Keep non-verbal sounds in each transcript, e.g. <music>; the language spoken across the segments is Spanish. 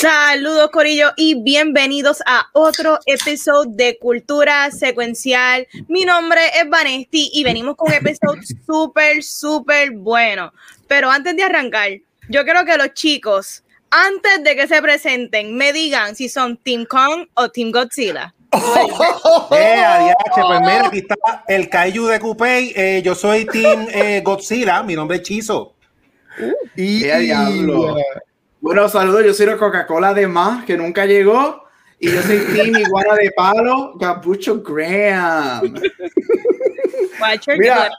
Saludos Corillo y bienvenidos a otro episodio de Cultura Secuencial. Mi nombre es Vanesti y venimos con un episodio <laughs> súper, súper bueno. Pero antes de arrancar, yo quiero que los chicos, antes de que se presenten, me digan si son Team Kong o Team Godzilla. <laughs> Eh, adiache, pues mira, aquí está el Kaiju de Coupé. Eh, yo soy Team eh, Godzilla, mi nombre es Chizo. Y, diablo. Bueno, saludos, yo soy la Coca-Cola de más, que nunca llegó. Y yo soy Team Iguana de Palo, Capucho Graham. Mira,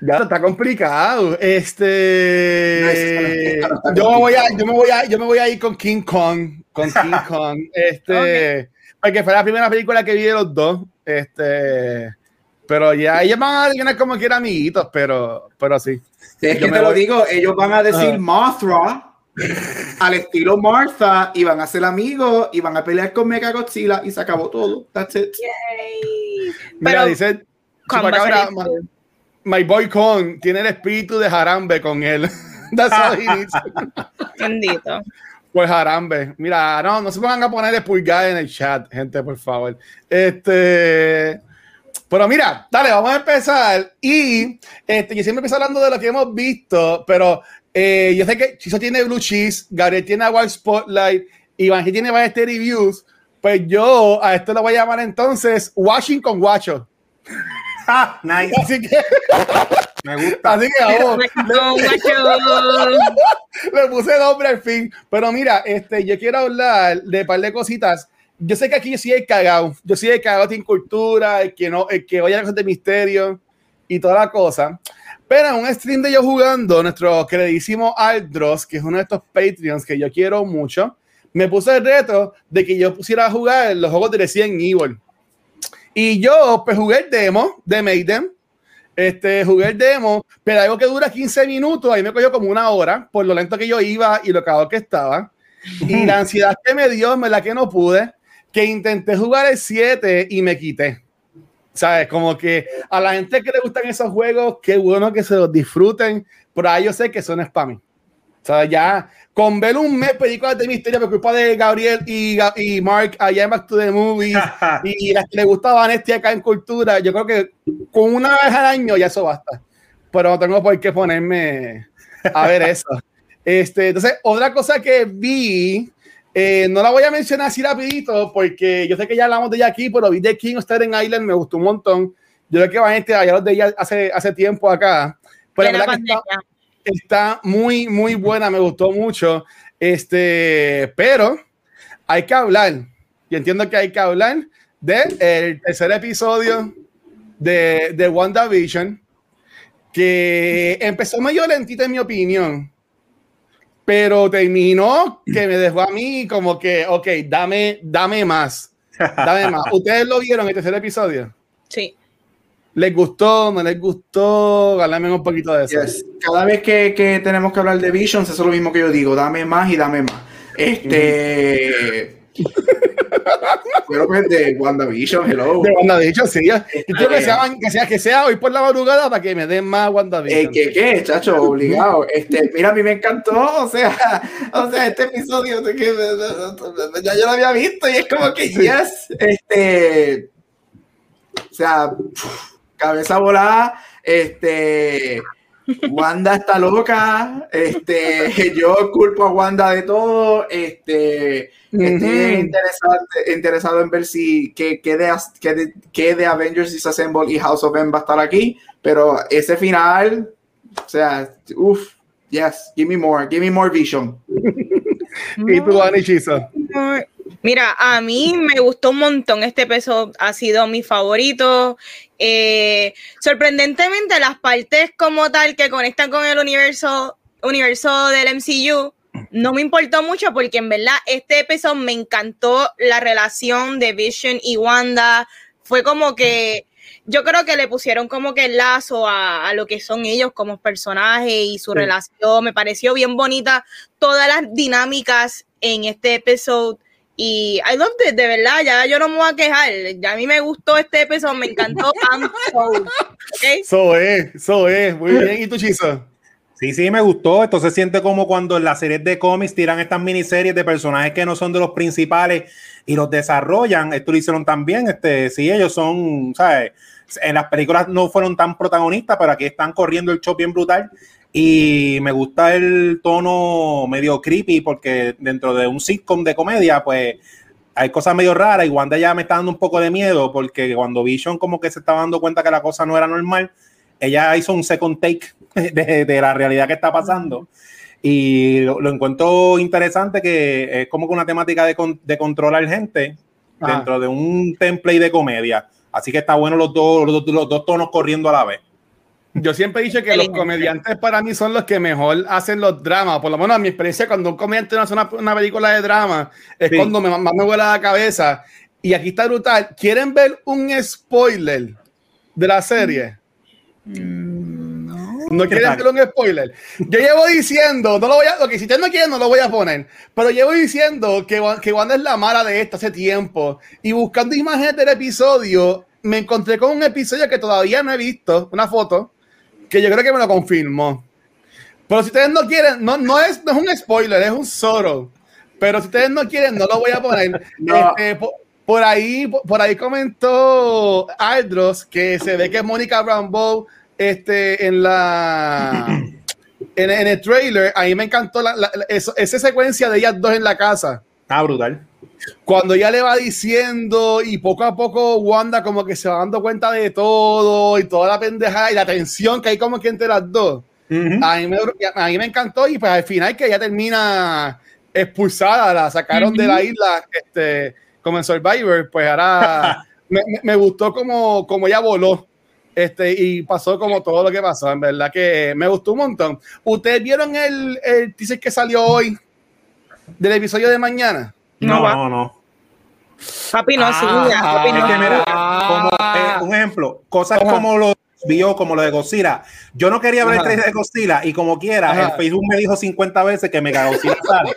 ya está complicado. Este, yo me voy a, yo me voy a, yo me voy a ir con King Kong, con King <laughs> Kong. Este, porque fue la primera película que vi de los dos. Este, pero ya ellos van a adivinar como que eran amiguitos, pero, pero sí. Es que te lo digo, ellos van a decir Mothra al estilo Martha y van a ser amigos y van a pelear con Mega Godzilla y se acabó todo. That's it. Mira, dice Chupacabra, my, boy Kong tiene el espíritu de Harambe con él. <laughs> That's all <laughs> Bendito. Pues Harambe. Mira, no, no se pongan a poner pulgar en el chat, gente, por favor. Este. Pero mira, dale, vamos a empezar. Y este, yo siempre empiezo hablando de lo que hemos visto, pero eh, yo sé que Chiso tiene Blue Cheese, Gabriel tiene Wild Spotlight, Iván tiene Variety Reviews. Pues yo a esto lo voy a llamar entonces Washing con Guacho. Ah, nice. Así que. Me gusta. Así que vamos. Le puse nombre al fin. Pero mira, este, yo quiero hablar de un par de cositas. Yo sé que aquí yo soy el cagado. Yo soy el cagado sin cultura, el que no, el que oye cosas de misterio y toda la cosa. Pero en un stream de yo jugando, nuestro queridísimo Aldros, que es uno de estos Patreons que yo quiero mucho, me puso el reto de que yo pusiera a jugar los juegos de Resident Evil. Y yo, pues jugué el demo de Maiden, este, jugué el demo, pero algo que dura 15 minutos, ahí me cogió como una hora, por lo lento que yo iba y lo cagado que estaba. Y <laughs> la ansiedad que me dio, me la que no pude, que intenté jugar el 7 y me quité. ¿Sabes? Como que a la gente que le gustan esos juegos, qué bueno que se los disfruten, pero ahí yo sé que son spammy. O sea, ya con ver un mes películas de misterio por culpa de Gabriel y, y Mark allá en Back to the Movies <laughs> y las que le gustaban este acá en cultura, yo creo que con una vez al año ya eso basta. Pero no tengo por qué ponerme a ver <laughs> eso. Este, entonces, otra cosa que vi eh, no la voy a mencionar así rapidito porque yo sé que ya hablamos de ella aquí, pero vi de King of Staten Island, me gustó un montón. Yo creo que va gente ya los de ella hace, hace tiempo acá. Pero la verdad está, está, muy, muy buena, me gustó mucho. Este, pero hay que hablar. Y entiendo que hay que hablar del el tercer episodio de, de WandaVision, que empezó medio lentita en mi opinión pero terminó que me dejó a mí como que, ok, dame, dame más, dame más. <laughs> ¿Ustedes lo vieron en el tercer episodio? Sí. ¿Les gustó? ¿No les gustó? Háblame un poquito de eso. Cada vez que, que, tenemos que hablar de Visions, eso es lo mismo que yo digo, dame más y dame más. Este... Pero pues de WandaVision, hello. De WandaVision, sí. Y quiero que sea, que, sea, que sea hoy por la madrugada para que me den más WandaVision. Eh, ¿Qué, qué, chacho? Obligado. Este, mira, a mí me encantó. O sea, o sea este episodio de que ya yo lo había visto y es como que, yes. Este, o sea, cabeza volada. Este Wanda está loca, este, <laughs> yo culpo a Wanda de todo, este, estoy interesado en ver si qué de, que de, Avengers Disassemble y House of M va a estar aquí, pero ese final, o sea, uff, yes, give me more, give me more vision. <laughs> ¿Y tú, Anichisa? Mira, a mí me gustó un montón. Este peso ha sido mi favorito. Eh, sorprendentemente, las partes como tal que conectan con el universo, universo del MCU no me importó mucho porque en verdad este episodio me encantó la relación de Vision y Wanda. Fue como que yo creo que le pusieron como que el lazo a, a lo que son ellos como personajes y su Sí. relación. Me pareció bien bonita todas las dinámicas en este episodio. Y I loved it, de verdad, ya yo no me voy a quejar. Ya a mí me gustó este episodio, me encantó. <laughs> I'm es, eso es. Muy bien. ¿Y tú, Chizo? Sí, sí, me gustó. Esto se siente como cuando en las series de cómics tiran estas miniseries de personajes que no son de los principales y los desarrollan. Esto lo hicieron también. Este, sí, ellos son, ¿sabes? En las películas no fueron tan protagonistas, pero aquí están corriendo el show bien brutal. Y me gusta el tono medio creepy, porque dentro de un sitcom de comedia, pues hay cosas medio raras. Y Wanda ya me está dando un poco de miedo, porque cuando Vision como que se estaba dando cuenta que la cosa no era normal, ella hizo un second take <laughs> de, de la realidad que está pasando. Y lo, lo encuentro interesante que es como que una temática de, con- de controlar gente Ajá. dentro de un template de comedia. Así que está bueno los dos, los, dos- los dos tonos corriendo a la vez. Yo siempre he dicho que los comediantes para mí son los que mejor hacen los dramas. Por lo menos en mi experiencia, cuando un comediante hace una, una película de drama, es Sí. cuando me, más me vuela la cabeza. Y aquí está brutal. ¿Quieren ver un spoiler de la serie? No quieren tal? ver un spoiler. Yo llevo diciendo, no lo voy a, lo que si ustedes no quieren, no lo voy a poner. Pero llevo diciendo que, que Wanda es la mala de esto hace tiempo. Y buscando imágenes del episodio, me encontré con un episodio que todavía no he visto, una foto, que yo creo que me lo confirmó. Pero si ustedes no quieren, no, no, es, no es un spoiler, es un soro. Pero si ustedes no quieren, no lo voy a poner. <laughs> No. Este, po- por, ahí, por, ahí comentó Aldros que se ve que Mónica Rambeau este, en la <clears throat> en, en el trailer, a mí me encantó la, esa secuencia de ellas dos en la casa. Ah, brutal. Cuando ella le va diciendo y poco a poco Wanda como que se va dando cuenta de todo y toda la pendejada y la tensión que hay como que entre las dos. Ujú. A mí, me, a mí me encantó y pues al final que ella termina expulsada, la sacaron de la isla este, como en Survivor, pues ahora <laughs> me, me- me gustó como, como ella voló este, y pasó como todo lo que pasó, en verdad que me gustó un montón. ¿Ustedes vieron el, el teaser que salió hoy del episodio de mañana? No, No va. no, no. Papi, no, sí, Ah, ya, papi, Es no. que mira, como, eh, un ejemplo, cosas Ajá. como lo vio, como lo de Godzilla. Yo no quería ver el trailer de Godzilla y como quiera, Ajá. el Facebook me dijo 50 veces que Mega Godzilla <laughs> sale.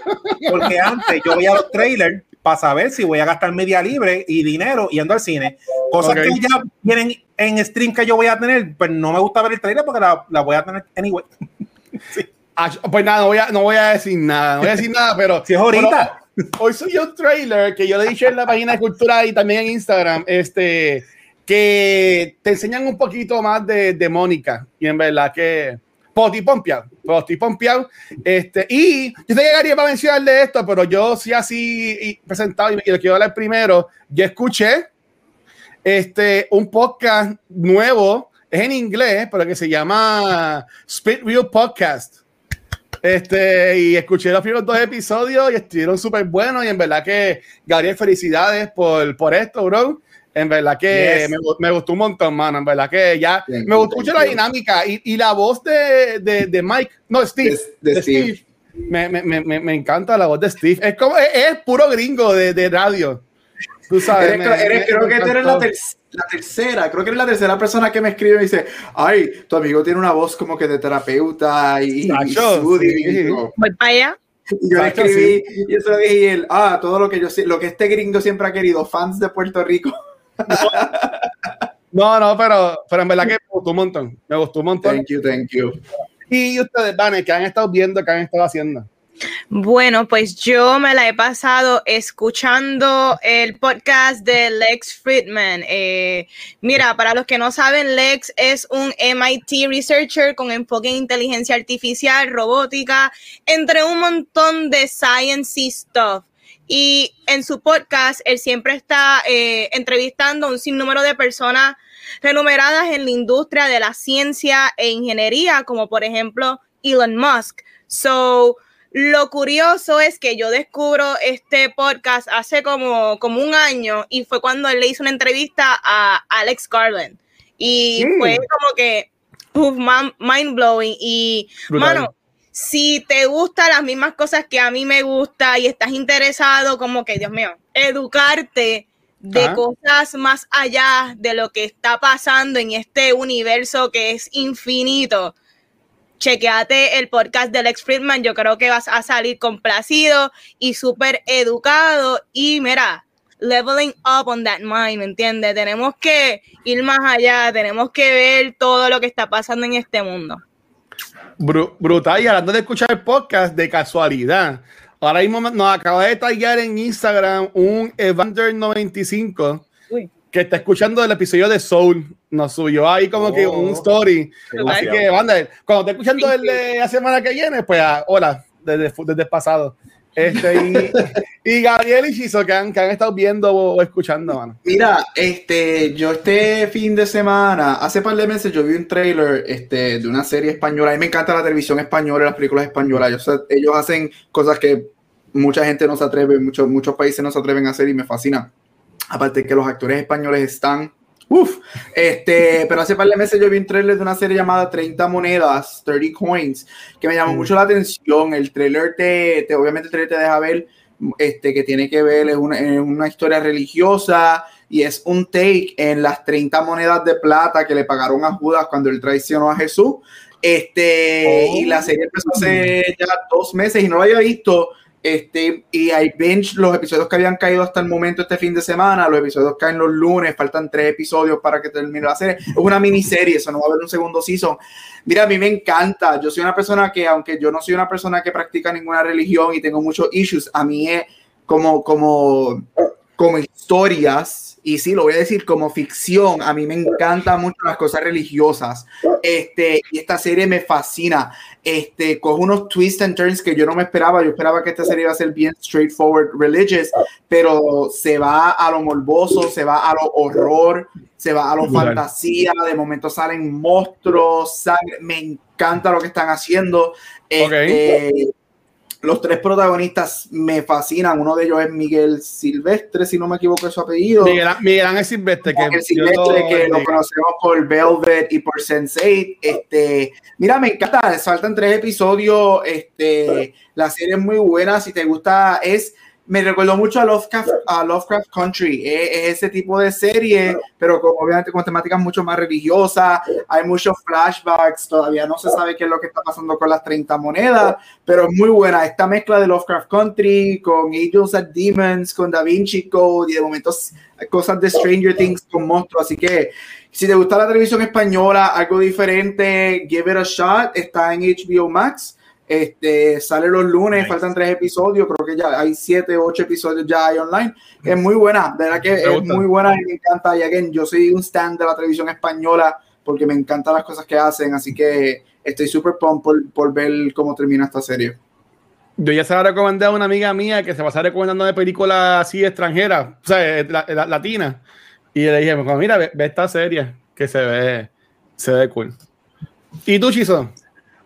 Porque antes yo veía los trailers para saber si voy a gastar media libre y dinero yendo al cine. Cosas Ok. que ya vienen en stream que yo voy a tener, pues no me gusta ver el trailer porque la, la voy a tener anyway. <laughs> Ah, pues nada, no voy, a, no voy a decir nada, no voy a decir nada, pero Si es ahorita. pero hoy subió un trailer que yo le dije en la página de Cultura y también en Instagram, este, que te enseñan un poquito más de, de Mónica y en verdad que Poti Pompeado, Poti Pompeado, este, y yo sé que Gary va a mencionarle esto, pero yo sí así presentado y, y lo quiero hablar primero, yo escuché este, un podcast nuevo, es en inglés, pero que se llama Spit Real Podcast. Este, y escuché los primeros dos episodios y estuvieron súper buenos. Y en verdad que, Gabriel, felicidades por, por esto, bro. En verdad que Yes. me, me gustó un montón, mano. En verdad que ya Thank me gustó thank mucho la you. dinámica y, y la voz de, de, de Mike, no, Steve. De- de Steve. Me, me, me, me- encanta la voz de Steve. Es como, es, es puro gringo de, de radio. Tú sabes. Eres- me- eres- me- creo me que tú eres la, ter- la tercera, creo que eres la tercera persona que me escribe y me dice, ay, tu amigo tiene una voz como que de terapeuta y, y Nacho, soothing", sí. y yo- Voy para allá. <laughs> y yo le Nacho, escribí y eso le dije y él, ah, todo lo que yo sé, lo que este gringo siempre ha querido, fans de Puerto Rico. No, <laughs> no, pero, pero en verdad que me gustó un montón. Me gustó un montón. Thank you, thank you. Y ustedes, Vane, que han estado viendo, que han estado haciendo. Bueno, pues yo me la he pasado escuchando el podcast de Lex Friedman. Eh, mira, para los que no saben, Lex es un MIT researcher con enfoque en inteligencia artificial, robótica, entre un montón de science stuff. Y en su podcast, él siempre está eh, entrevistando a un sinnúmero de personas renumeradas en la industria de la ciencia e ingeniería, como por ejemplo Elon Musk. So, lo curioso es que yo descubro este podcast hace como, como un año y fue cuando él le hizo una entrevista a Alex Garland. Y Mm. fue como que uf, man- mind blowing. Y, Brutal. mano, si te gustan las mismas cosas que a mí me gusta y estás interesado, como que, Dios mío, educarte de Ajá. cosas más allá de lo que está pasando en este universo que es infinito, chequeate el podcast del ex Friedman. Yo creo que vas a salir complacido y súper educado. Y mira, leveling up on that mind, ¿me entiendes? Tenemos que ir más allá, tenemos que ver todo lo que está pasando en este mundo. Bru- brutal. Y hablando de escuchar el podcast de casualidad, ahora mismo nos acaba de tallar en Instagram un Evander95 Uy. que está escuchando el episodio de Soul. Nos subió ahí como que un Oh. story. Así que, Evander, cuando esté escuchando el de la semana que viene, pues ah, hola, desde, desde el pasado. Este, y, <laughs> y Gabriel y Chizo que han, que han estado viendo o, o escuchando, mano. Mira, este, yo este fin de semana, hace par de meses yo vi un trailer este, de una serie española. A mí me encanta la televisión española y las películas españolas. Yo sé- ellos hacen cosas que mucha gente no se atreve, muchos, muchos países no se atreven a hacer y me fascina. Aparte que los actores españoles están... Uf, este, pero hace par de meses yo vi un trailer de una serie llamada 30 monedas, 30 coins, que me llamó Mm. mucho la atención. El trailer te, te- obviamente el trailer te deja ver este, que tiene que ver, es una, es una historia religiosa y es un take en las 30 monedas de plata que le pagaron a Judas cuando él traicionó a Jesús. Este, Oh. y la serie empezó hace ya dos meses y no lo había visto. Este, y hay binge los episodios que habían caído hasta el momento este fin de semana. Los episodios caen los lunes, faltan tres episodios para que termine la serie. Es una miniserie, eso no va a haber un segundo season. Mira, a mí me encanta. Yo soy una persona que, aunque yo no soy una persona que practica ninguna religión y tengo muchos issues, a mí es como, como, como historias, y sí, lo voy a decir como ficción, a mí me encantan mucho las cosas religiosas. Este, y esta serie me fascina. Este, coge unos twists and turns que yo no me esperaba. Yo esperaba que esta serie iba a ser bien straightforward, religious, pero se va a lo morboso, se va a lo horror, se va a lo fantasía. De momento salen monstruos, sangre. Me encanta lo que están haciendo. Este, Los tres protagonistas me fascinan. Uno de ellos es Miguel Silvestre, si no me equivoco es su apellido. Miguel, Miguel Ángel Silvestre, que Miguel yo Silvestre, lo- que lo conocemos por Velvet y por Sense8. Este, mira, me encanta. Faltan tres episodios. Este, la serie es muy buena. Si te gusta, es. Me recordó mucho a Lovecraft, a Lovecraft Country. Es, es ese tipo de serie, pero con, obviamente con temáticas mucho más religiosas. Hay muchos flashbacks. Todavía no se sabe qué es lo que está pasando con las 30 monedas, pero es muy buena. Esta mezcla de Lovecraft Country con Angels and Demons, con Da Vinci Code y de momentos cosas de Stranger Things con monstruos. Así que si te gusta la televisión española, algo diferente, give it a shot. Está en HBO Max. Este, sale los lunes, Nice. faltan tres episodios, creo que ya hay siete, ocho episodios ya hay online. Es muy buena, de verdad que es gusta. muy buena y me encanta. Y again, yo soy un stand de la televisión española porque me encantan las cosas que hacen, así que estoy súper pumped por, por ver cómo termina esta serie. Yo ya se la recomendé a una amiga mía que se pasa recomendando de películas así extranjeras, o sea, eh, la- la- latinas. Y le dije, como, mira, ve, ve esta serie que se ve, se ve cool. ¿Y tú, Chizo?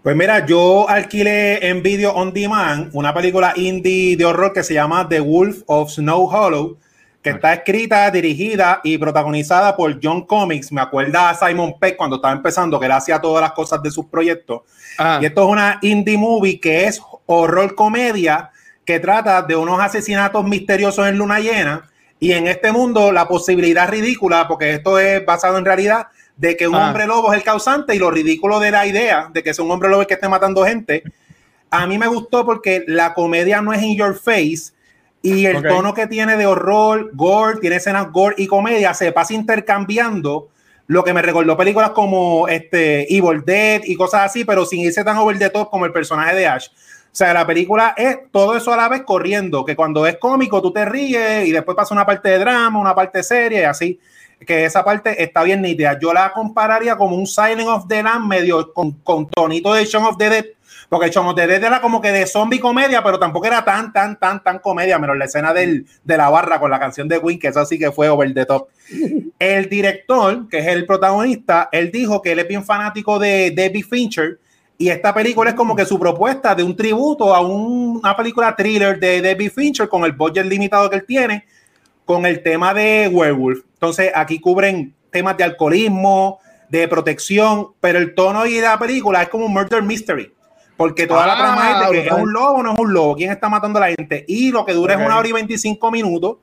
Pues mira, yo alquilé en Video On Demand una película indie de horror que se llama The Wolf of Snow Hollow, que está escrita, dirigida y protagonizada por John Comics. Me acuerda a Simon Peck cuando estaba empezando, que él hacía todas las cosas de sus proyectos. Ah, Y esto es una indie movie que es horror comedia que trata de unos asesinatos misteriosos en luna llena y en este mundo la posibilidad ridícula, porque esto es basado en realidad, de que un Ah. hombre lobo es el causante y lo ridículo de la idea de que es un hombre lobo el que esté matando gente. A mí me gustó porque la comedia no es in your face y el tono que tiene de horror, gore, tiene escenas gore y comedia, se pasa intercambiando lo que me recordó películas como este Evil Dead y cosas así, pero sin irse tan over the top como el personaje de Ash. O sea, la película es todo eso a la vez corriendo, que cuando es cómico tú te ríes y después pasa una parte de drama, una parte seria y así, que esa parte está bien nítida. Yo la compararía como un Silent of the Lamb medio con, con tonito de Shaun of the Dead, porque Shaun of the Dead era como que de zombie comedia, pero tampoco era tan, tan, tan, tan comedia, menos la escena del, de la barra con la canción de Queen, que eso sí que fue over the top. El director, que es el protagonista, él dijo que él es bien fanático de Debbie Fincher y esta película es como que su propuesta de un tributo a un- una película thriller de Debbie Fincher con el budget limitado que él tiene, con el tema de Werewolf. Entonces aquí cubren temas de alcoholismo, de protección, pero el tono y la película es como un murder mystery. Porque toda la Ah, trama es de que es un lobo o no es un lobo, quién está matando a la gente. Y lo que dura es una hora y 25 minutos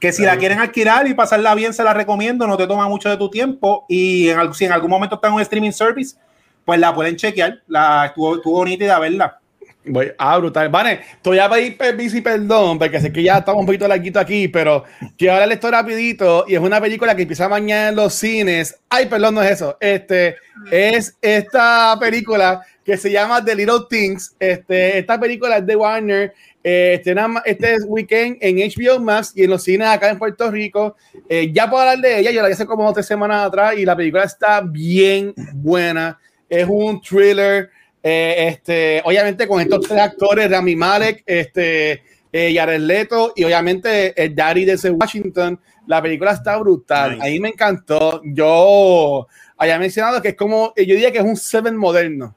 que si la quieren alquilar y pasarla bien, se la recomiendo, no te toma mucho de tu tiempo y en, si en algún momento está en un streaming service, pues la pueden chequear, la estuvo, estuvo nítida verla. Voy, ah, brutal. Vale, te voy a pedir permiso y perdón, porque sé que ya estamos un poquito larguito aquí, pero quiero hablar esto rapidito, y es una película que empieza mañana en los cines. Ay, perdón, no es eso. Este, es esta película que se llama The Little Things. Este, esta película es de Warner. Eh, este weekend en HBO Max y en los cines acá en Puerto Rico. Eh, ya puedo hablar de ella, yo la hice como tres semanas atrás y la película está bien buena. Es un thriller eh, este, obviamente con estos tres actores, Rami Malek, este, eh, Jared Leto y obviamente el Daddy de Washington, la película está brutal. A mí me encantó. Yo había mencionado que es como, yo diría que es un Seven moderno,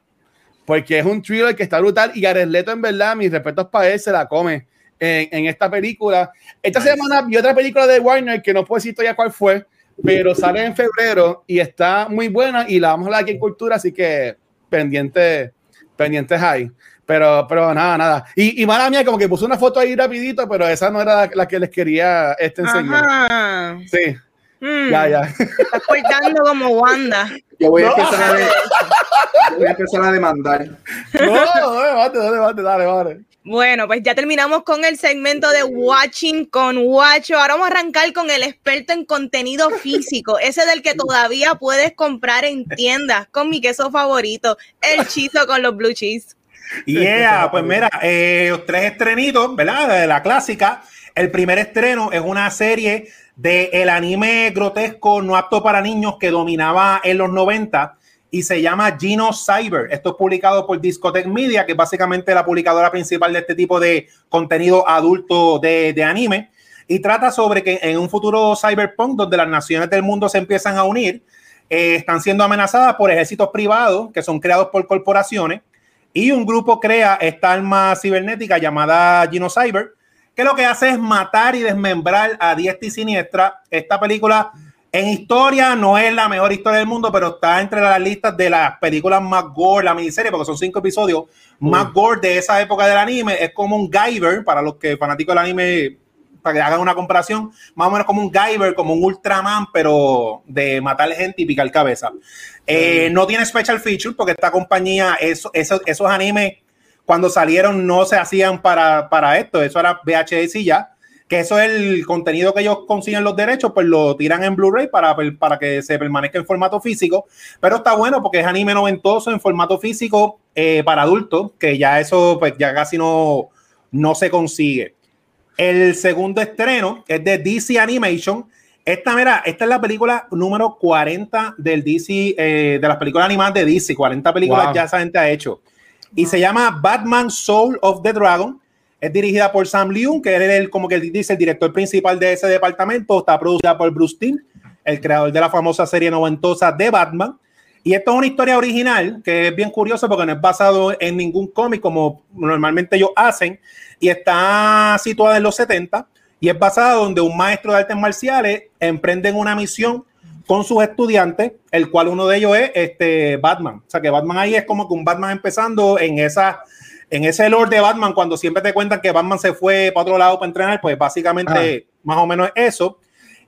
porque es un thriller que está brutal y Jared Leto en verdad, mis respetos para él, se la come en, esta película. Esta semana vi otra película de Warner que no puedo decir todavía cuál fue, pero sale en febrero y está muy buena y la vamos a hablar aquí en Cultura, así que pendiente pendientes ahí. Pero, pero nada, nada. Y, y mala mía, como que puso una foto ahí rapidito, pero esa no era la, que les quería este enseñar. Sí. Mm. Ya, ya. Estás cortando como Wanda. Yo voy a, empezar, a voy a empezar a demandar. No, no, no, dale, dale, dale. Bueno, pues ya terminamos con el segmento de Watching con Watcho. Ahora vamos a arrancar con el experto en contenido físico, ese del que todavía puedes comprar en tiendas con mi queso favorito, el chizo con los blue cheese. Yeah, pues mira, eh, tres estrenitos, ¿verdad? De la clásica. El primer estreno es una serie de el anime grotesco no apto para niños que dominaba en los 90 y se llama Gino Cyber. Esto es publicado por Discotech Media, que es básicamente la publicadora principal de este tipo de contenido adulto de, de anime. Y trata sobre que en un futuro cyberpunk, donde las naciones del mundo se empiezan a unir, eh, están siendo amenazadas por ejércitos privados que son creados por corporaciones. Y un grupo crea esta arma cibernética llamada Gino Cyber, que lo que hace es matar y desmembrar a diestra y siniestra. Esta película en historia no es la mejor historia del mundo, pero está entre las listas de las películas más gore, la miniserie, porque son cinco episodios más gore de esa época del anime. Es como un Guyver, para los que fanáticos del anime, para que hagan una comparación, más o menos como un Guyver, como un Ultraman, pero de matar gente y picar cabeza. Eh, no tiene special feature porque esta compañía, eso, esos animes, cuando salieron, no se hacían para, para esto. Eso era VHS y ya que eso es el contenido que ellos consiguen los derechos, pues lo tiran en Blu-ray para, para que se permanezca en formato físico. Pero está bueno porque es anime noventoso en formato físico eh, para adultos, que ya eso pues ya casi no, no se consigue. El segundo estreno es de DC Animation. Esta, mira, esta es la película número 40 del DC, eh, de las películas animadas de DC. 40 películas ya esa gente ha hecho. Y se llama Batman Soul of the Dragon es dirigida por Sam Leung, que es el, como que dice el director principal de ese departamento. Está producida por Bruce Timm, el creador de la famosa serie noventosa de Batman. Y esto es una historia original que es bien curiosa porque no es basado en ningún cómic como normalmente ellos hacen y está situada en los 70 y es basada donde un maestro de artes marciales emprende una misión con sus estudiantes, el cual uno de ellos es este Batman. O sea que Batman ahí es como que un Batman empezando en esa en ese lore de Batman, cuando siempre te cuentan que Batman se fue para otro lado para entrenar, pues básicamente ah. más o menos eso.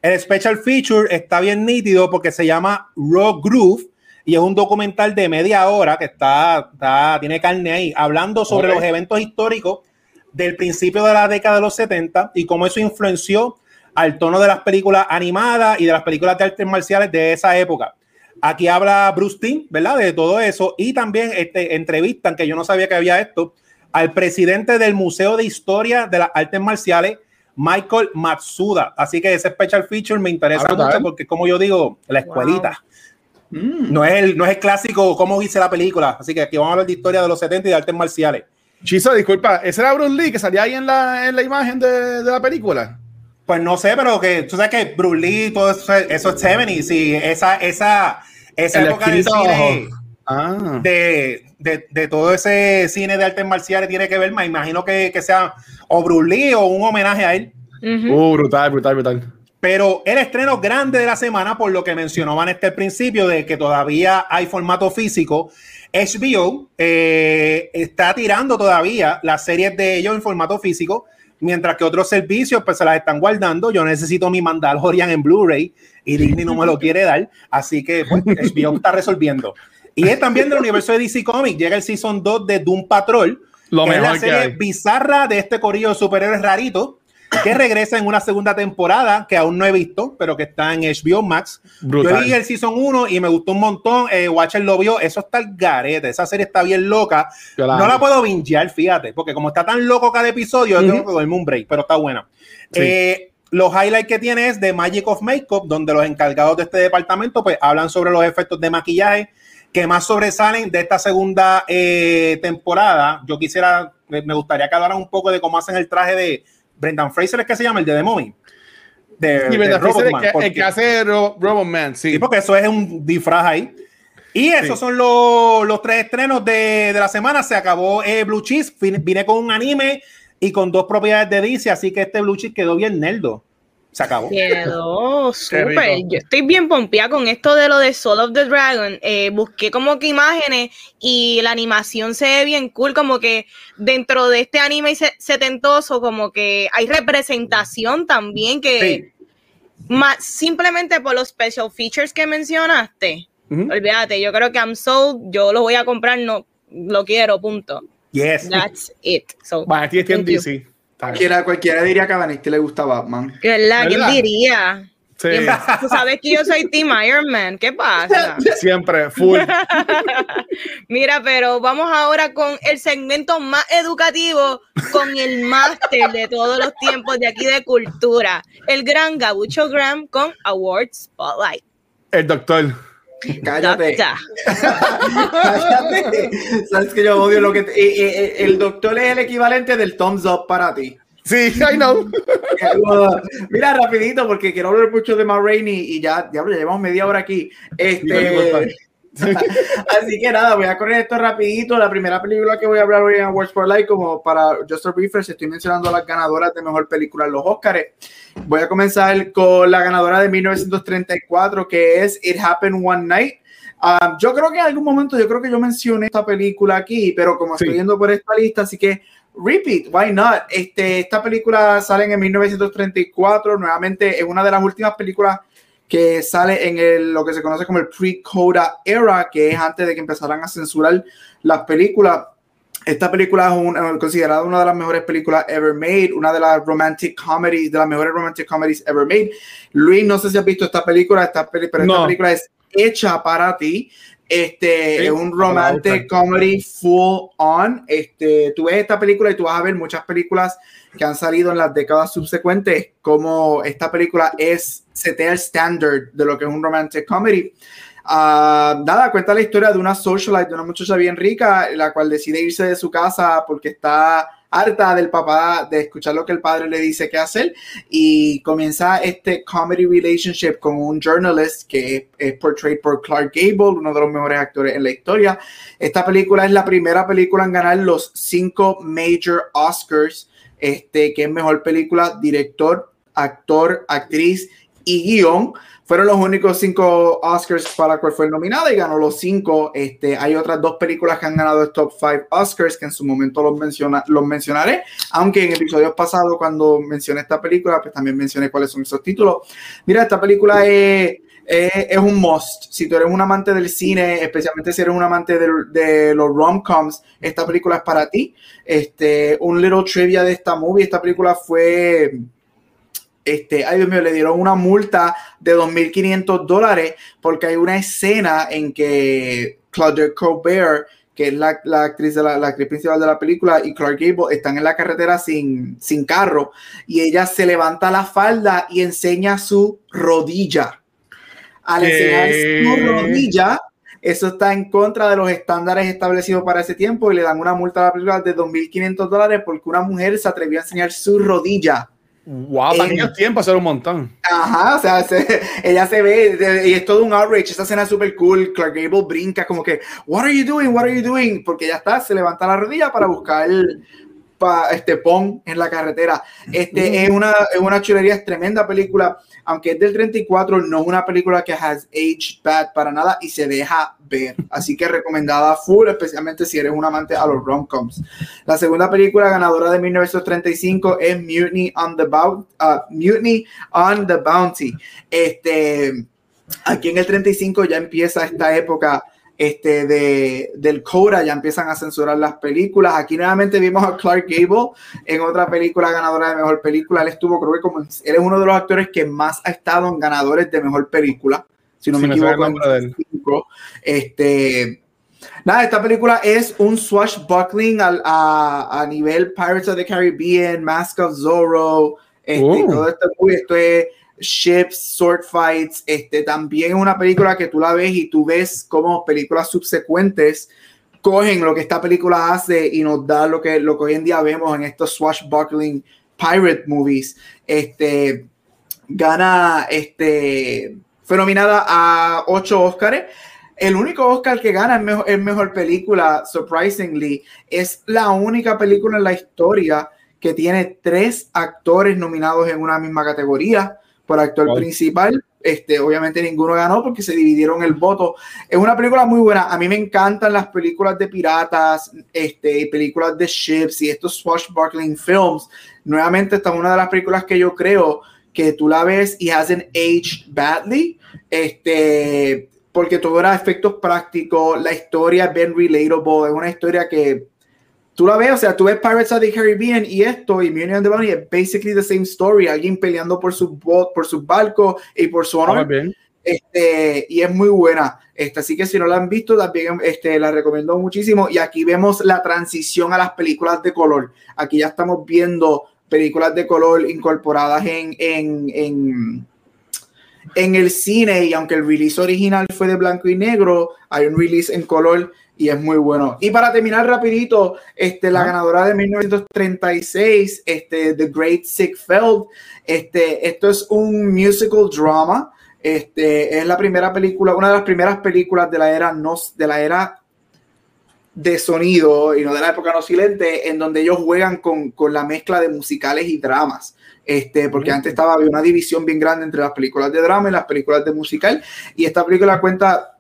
El special feature está bien nítido porque se llama Raw Groove y es un documental de media hora que está, tiene carne ahí, hablando sobre los eventos históricos del principio de la década de los 70 y cómo eso influenció al tono de las películas animadas y de las películas de artes marciales de esa época. Aquí habla Bruce Timm, ¿verdad? De todo eso. Y también este, entrevistan, que yo no sabía que había esto, al presidente del Museo de Historia de las Artes Marciales, Michael Matsuda. Así que ese special feature me interesa ah, mucho porque, como yo digo, la escuelita. Mm. No, es el, no es el clásico cómo hice la película. Así que aquí vamos a hablar de historia de los 70 y de artes marciales. Chiso, disculpa, ¿ese era Bruce Lee que salía ahí en la, en la imagen de, de la película? Pues no sé, pero que tú sabes que Bruce Lee, todo eso, eso es 70 y esa, esa, esa época del cine, ah. de, de, de, todo ese cine de artes marciales tiene que ver, me imagino que, que sea o Bruce Lee o un homenaje a él. uh, brutal, brutal, brutal. Pero el estreno grande de la semana, por lo que mencionó Vanessa al principio, de que todavía hay formato físico, HBO eh, está tirando todavía las series de ellos en formato físico, mientras que otros servicios pues se las están guardando. Yo necesito mi Mandalorian en Blu-ray y Disney no me lo quiere dar, así que pues, HBO está resolviendo. Y es también del universo de DC Comics, llega el Season 2 de Doom Patrol, Lo que es la que serie hay. bizarra de este corillo de superhéroes rarito, que regresa en una segunda temporada que aún no he visto, pero que está en HBO Max. Yo vi el Season 1 y me gustó un montón. Eh, Watcher lo vio, eso está el garete, esa serie está bien loca. No la puedo bingear, fíjate, porque como está tan loco cada episodio, yo tengo que darme un break, pero está buena. Sí. Eh, los highlights que tiene es de Magic of Makeup, donde los encargados de este departamento pues hablan sobre los efectos de maquillaje que más sobresalen de esta segunda eh, temporada. Yo quisiera, me gustaría que hablaran un poco de cómo hacen el traje de Brendan Fraser, es que se llama el de The Mommy. De, Y de Robot Man, el que, porque- el que hace Ro- Robot Man, sí. Sí, porque eso es un disfraz ahí. Y esos son los, los tres estrenos de, de la semana. Se acabó eh, Blue Cheese. Vine, vine con un anime y con dos propiedades de DC, así que este Blue Cheese quedó bien nerdo. Se acabó. Quedó súper. Yo estoy bien pompeada con esto de lo de Soul of the Dragon. Eh, busqué como que imágenes y la animación se ve bien cool. Como que dentro de este anime se- setentoso, como que hay representación también que Sí. más simplemente por los special features que mencionaste. Ujú. Olvídate, yo creo que I'm sold, yo lo voy a comprar, no lo quiero, punto. Yes. That's it. So, Bueno, aquí está en. DC. Cualquiera, cualquiera diría que a Vanesti le gusta Batman. ¿Qué ¿Verdad? ¿Quién diría? Sí, ¿Quién- Tú sabes que yo soy Team Iron Man. ¿Qué pasa? <laughs> siempre, full. <laughs> Mira, pero vamos ahora con el segmento más educativo, con el máster de todos los tiempos de aquí de cultura, el gran Gabucho Graham con Awards Spotlight. El doctor. <laughs> Cállate. Cállate. Sabes que yo odio lo que. te- eh, eh, eh, el doctor es el equivalente del thumbs up para ti. Sí, I know. <laughs> Mira, rapidito, porque quiero hablar mucho de Ma Rainey y ya, diablo, ya llevamos media hora aquí. Este, <laughs> así que nada, voy a correr esto rapidito. La primera película que voy a hablar hoy en Awards for Life, como para Just a Briefers, estoy mencionando a las ganadoras de mejor película en los Oscars. Voy a comenzar con la ganadora de 1934, que es It Happened One Night. Um, yo creo que en algún momento, yo creo que yo mencioné esta película aquí, pero como Sí. estoy yendo por esta lista, así que repeat, why not? Este, esta película sale en 1934, nuevamente es una de las últimas películas que sale en el, lo que se conoce como el pre-Coda era, que es antes de que empezaran a censurar las películas. Esta película es un- eh, considerada una de las mejores películas ever made, una de las romantic comedies, de las mejores romantic comedies ever made. Luis, no sé si has visto esta película, esta peli- pero esta No. película es hecha para ti. Este Sí, es un romantic comedy full on. Este, tú ves esta película y tú vas a ver muchas películas que han salido en las décadas subsecuentes, como esta película es setea el standard de lo que es un romantic comedy. Ah, nada, cuenta la historia de una socialite, de una muchacha bien rica, la cual decide irse de su casa porque está harta del papá, de escuchar lo que el padre le dice que hacer, y comienza este comedy relationship con un journalist que es, es portrayed por Clark Gable, uno de los mejores actores en la historia. Esta película es la primera película en ganar los cinco major Oscars, este, que es mejor película, director, actor, actriz y guion. Fueron los únicos cinco Oscars para cual fue nominada y ganó los cinco. Este, hay otras dos películas que han ganado el top five Oscars que en su momento los, menciona, los mencionaré, aunque en episodios pasados cuando mencioné esta película, pues también mencioné cuáles son esos títulos. Mira, esta película es, es, un must. Si tú eres un amante del cine, especialmente si eres un amante de, de los rom-coms, esta película es para ti. Este, un little trivia de esta movie, esta película fue este, ay Dios mío, le dieron una multa de 2.500 dólares porque hay una escena en que Claudia Colbert, que es la, la actriz, de la, la actriz principal de la película, y Clark Gable están en la carretera sin, sin carro y ella se levanta la falda y enseña su rodilla. Al enseñar su rodilla, eso está en contra de los estándares establecidos para ese tiempo y le dan una multa a la película de 2.500 dólares porque una mujer se atrevió a enseñar su rodilla. Wow, para Eh, tiempos hacer un montón. Ajá, o sea, se- <laughs> ella se ve y es todo un outrage. Esta escena es súper cool. Clark Gable brinca como que, What are you doing? What are you doing? Porque ya está, se levanta la rodilla para buscar, pa, este, pon en la carretera. Este es una, es una chulería, es tremenda película, aunque es del 34, no es una película que has aged bad para nada y se deja ver. <laughs> Así que recomendada full, especialmente si eres un amante a los rom-coms. La segunda película ganadora de 1935 es Mutiny on the, Bounty. Uh, Mutiny on the Bounty. Este, aquí en el 35 ya empieza esta época este, de, del Cora, ya empiezan a censurar las películas. Aquí nuevamente vimos a Clark Gable en otra película ganadora de mejor película. Él estuvo, creo que como él es uno de los actores que más ha estado en ganadores de mejor película, si no me, equivoco. En este, nada, esta película es un swashbuckling a, a, a, nivel Pirates of the Caribbean, Mask of Zorro. Este, todo esto, esto es ships, sword fights. Este, también una película que tú la ves y tú ves como películas subsecuentes cogen lo que esta película hace y nos da lo que, lo que hoy en día vemos en estos swashbuckling pirate movies. Este, gana, este, fue nominada a ocho Oscars. El único Oscar que gana es mejor, mejor película, surprisingly, es la única película en la historia que tiene tres actores nominados en una misma categoría por actor principal. Este, obviamente ninguno ganó porque se dividieron el voto. Es una película muy buena. A mí me encantan las películas de piratas, este, películas de ships y estos swashbuckling films. Nuevamente, esta es una de las películas que yo creo que tú la ves y hacen age badly. Este, porque todo era efectos prácticos, la historia es bien relatable, es una historia que tú la ves, o sea, tú ves Pirates of the Caribbean y esto, y Mutiny on the Bounty es basically the same story, alguien peleando por su por su barco y por su honor. Ah, este, y es muy buena. Este, así que si no la han visto, también este, la recomiendo muchísimo. Y aquí vemos la transición a las películas de color. Aquí ya estamos viendo películas de color incorporadas en, en, en, en el cine. Y aunque el release original fue de blanco y negro, hay un release en color y es muy bueno. Y para terminar rapidito, este, la ganadora de 1936, este, The Great Siegfried, este, esto es un musical drama, este, es la primera película, una de las primeras películas de la era, no, de la era de sonido y no de la época no silente, en donde ellos juegan con, con la mezcla de musicales y dramas. Este, porque antes estaba había una división bien grande entre las películas de drama y las películas de musical. Y esta película cuenta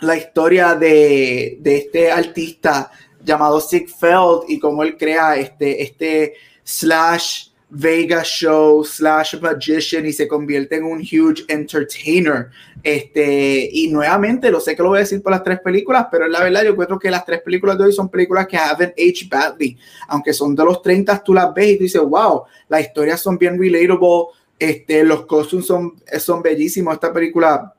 la historia de, de este artista llamado Sigfeld y cómo él crea este, este slash Vega show slash magician y se convierte en un huge entertainer. Este, y nuevamente, lo sé que lo voy a decir por las tres películas, pero la verdad, yo creo que las tres películas de hoy son películas que haven't aged badly. Aunque son de los 30, tú las ves y tú dices, wow, las historias son bien relatable, este, los costumes son, son bellísimos. Esta película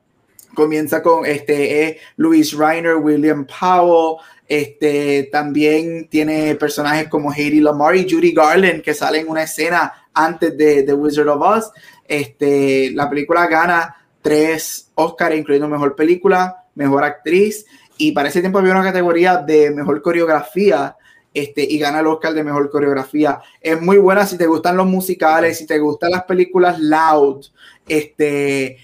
comienza con este eh, Louis Reiner, William Powell, este también tiene personajes como Heidi Lamar y Judy Garland que salen en una escena antes de The Wizard of Oz. Este, la película gana tres Oscars, incluyendo mejor película, mejor actriz y para ese tiempo había una categoría de mejor coreografía. Este, y gana el Oscar de mejor coreografía. Es muy buena si te gustan los musicales, si te gustan las películas loud, este,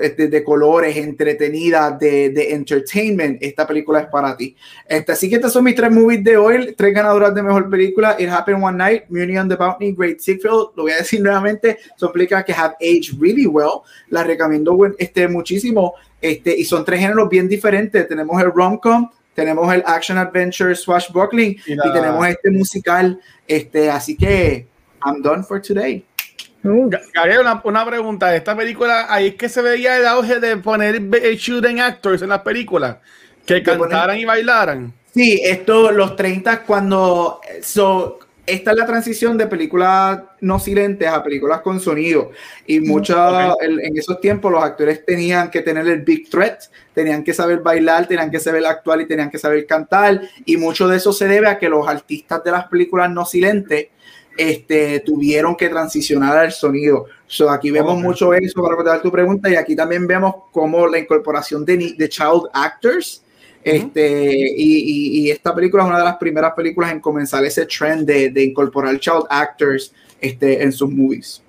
este, de, colores, entretenida, de, de, entertainment, esta película es para ti. Este, así que estas son mis tres movies de hoy, tres ganadoras de mejor película, It Happened One Night, Muni on the Bounty, Great Sequel, lo voy a decir <laughs> nuevamente, son películas que have aged really well, las recomiendo este, muchísimo, este, y son tres géneros bien diferentes, tenemos el rom-com, tenemos el action adventure swashbuckling y, y tenemos este musical, este, así que I'm done for today. Gabriel, una, una, pregunta. Esta película, ahí es que se veía el auge de poner shooting actors en las películas, que cantaran y bailaran. Sí, esto, los 30, cuando. So, esta es la transición de películas no silentes a películas con sonido. Y muchos, en esos tiempos, los actores tenían que tener el big threat, tenían que saber bailar, tenían que saber actuar y tenían que saber cantar. Y mucho de eso se debe a que los artistas de las películas no silentes este, tuvieron que transicionar al sonido. So, aquí vemos mucho eso para contestar tu pregunta y aquí también vemos como la incorporación de, de child actors. Este, y, y, esta película es una de las primeras películas en comenzar ese trend de, de incorporar child actors este, en sus movies.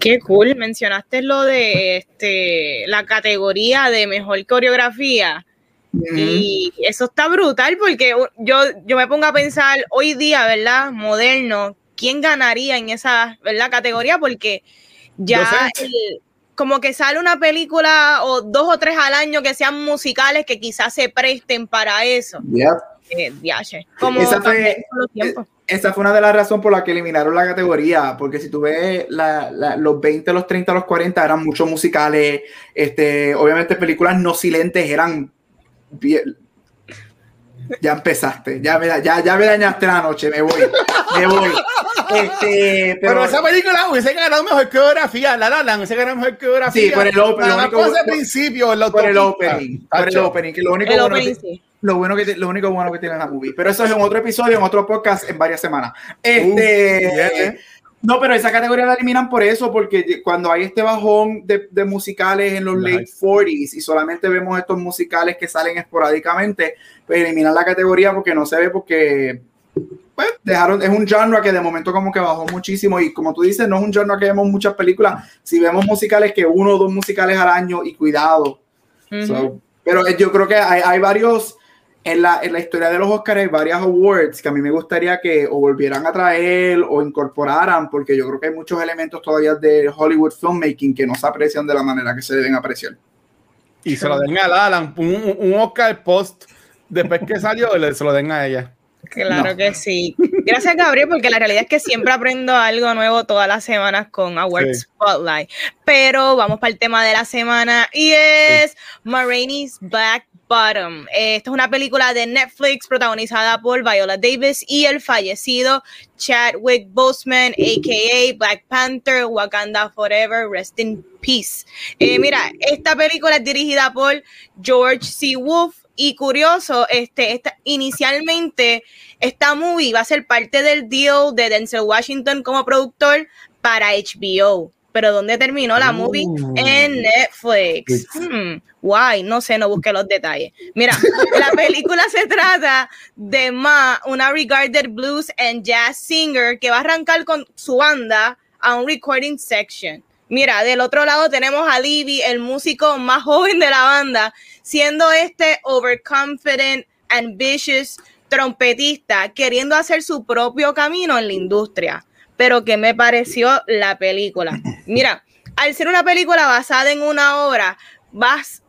Qué cool, mencionaste lo de este, la categoría de mejor coreografía Y eso está brutal porque yo, yo me pongo a pensar hoy día, ¿verdad? Moderno, ¿quién ganaría en esa ¿verdad? categoría? Porque ya como que sale una película o dos o tres al año que sean musicales que quizás se presten para eso. Eh, como esa, fue, esa fue una de las razones por las que eliminaron la categoría, porque si tú ves los 20, los 30, los 40 eran muchos musicales, este, obviamente películas no silentes eran ya empezaste, ya me, ya, ya me dañaste la noche, me voy, me voy. Este, pero, esa película hubiese ganado mejor coreografía, La La Land hubiese ganado mejor coreografía. Sí, por el opening. Por el principio, por el opening, por el opening, que lo único, bueno, que, lo, bueno que, lo único bueno que tiene la movie. Pero eso es en otro episodio, en otro podcast, en varias semanas. Este, no, pero esa categoría la eliminan por eso, porque cuando hay este bajón de, de musicales en los late 40s y solamente vemos estos musicales que salen esporádicamente, pues eliminan la categoría porque no se ve porque pues dejaron, es un genre que de momento como que bajó muchísimo y como tú dices, no es un genre que vemos muchas películas, si vemos musicales que uno o dos musicales al año y cuidado. pero yo creo que hay, hay varios en la, en la historia de los Oscars hay varias awards que a mí me gustaría que o volvieran a traer o incorporaran, porque yo creo que hay muchos elementos todavía de Hollywood filmmaking que no se aprecian de la manera que se deben apreciar. Y se lo den a Alan, un, un Oscar post, después que salió, se lo den a ella. Claro que sí. Gracias, Gabriel, porque la realidad es que siempre aprendo algo nuevo todas las semanas con Awards Spotlight. Pero vamos para el tema de la semana y es sí. Black Bottom. esta es una película de Netflix protagonizada por Viola Davis y el fallecido Chadwick Boseman, a.k.a. Black Panther, Wakanda Forever, Rest in Peace. Eh, mira, esta película es dirigida por George C. Wolf y curioso, este, esta, inicialmente esta movie va a ser parte del deal de Denzel Washington como productor para HBO pero ¿dónde terminó la movie? Oh. En Netflix. Hmm, guay, no sé, no busqué los detalles. Mira, <laughs> la película se trata de Ma, una regarded blues and jazz singer que va a arrancar con su banda a un recording section. Mira, del otro lado tenemos a Libby, el músico más joven de la banda, siendo este overconfident, ambitious trompetista, queriendo hacer su propio camino en la industria pero ¿qué me pareció la película? Mira, al ser una película basada en una obra, vas,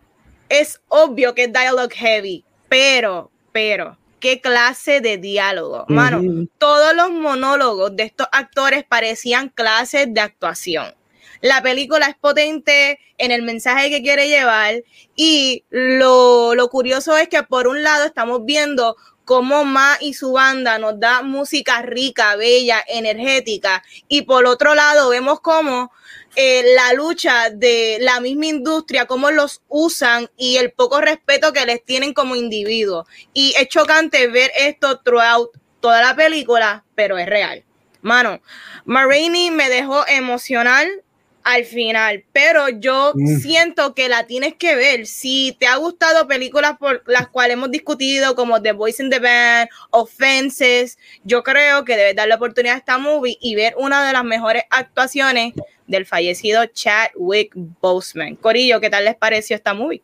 es obvio que es dialogue heavy, pero, pero, qué clase de diálogo. Mano, todos los monólogos de estos actores parecían clases de actuación. La película es potente en el mensaje que quiere llevar y lo, lo curioso es que por un lado estamos viendo cómo Ma y su banda nos da música rica, bella, energética. Y por otro lado, vemos cómo eh, la lucha de la misma industria, cómo los usan y el poco respeto que les tienen como individuos. Y es chocante ver esto throughout toda la película, pero es real. Mano, Marini me dejó emocional al final, pero yo mm. siento que la tienes que ver. Si te ha gustado películas por las cuales hemos discutido, como The Voice in the Band, Offenses, yo creo que debes dar la oportunidad a esta movie y ver una de las mejores actuaciones del fallecido Chadwick Boseman. Corillo, ¿qué tal les pareció esta movie?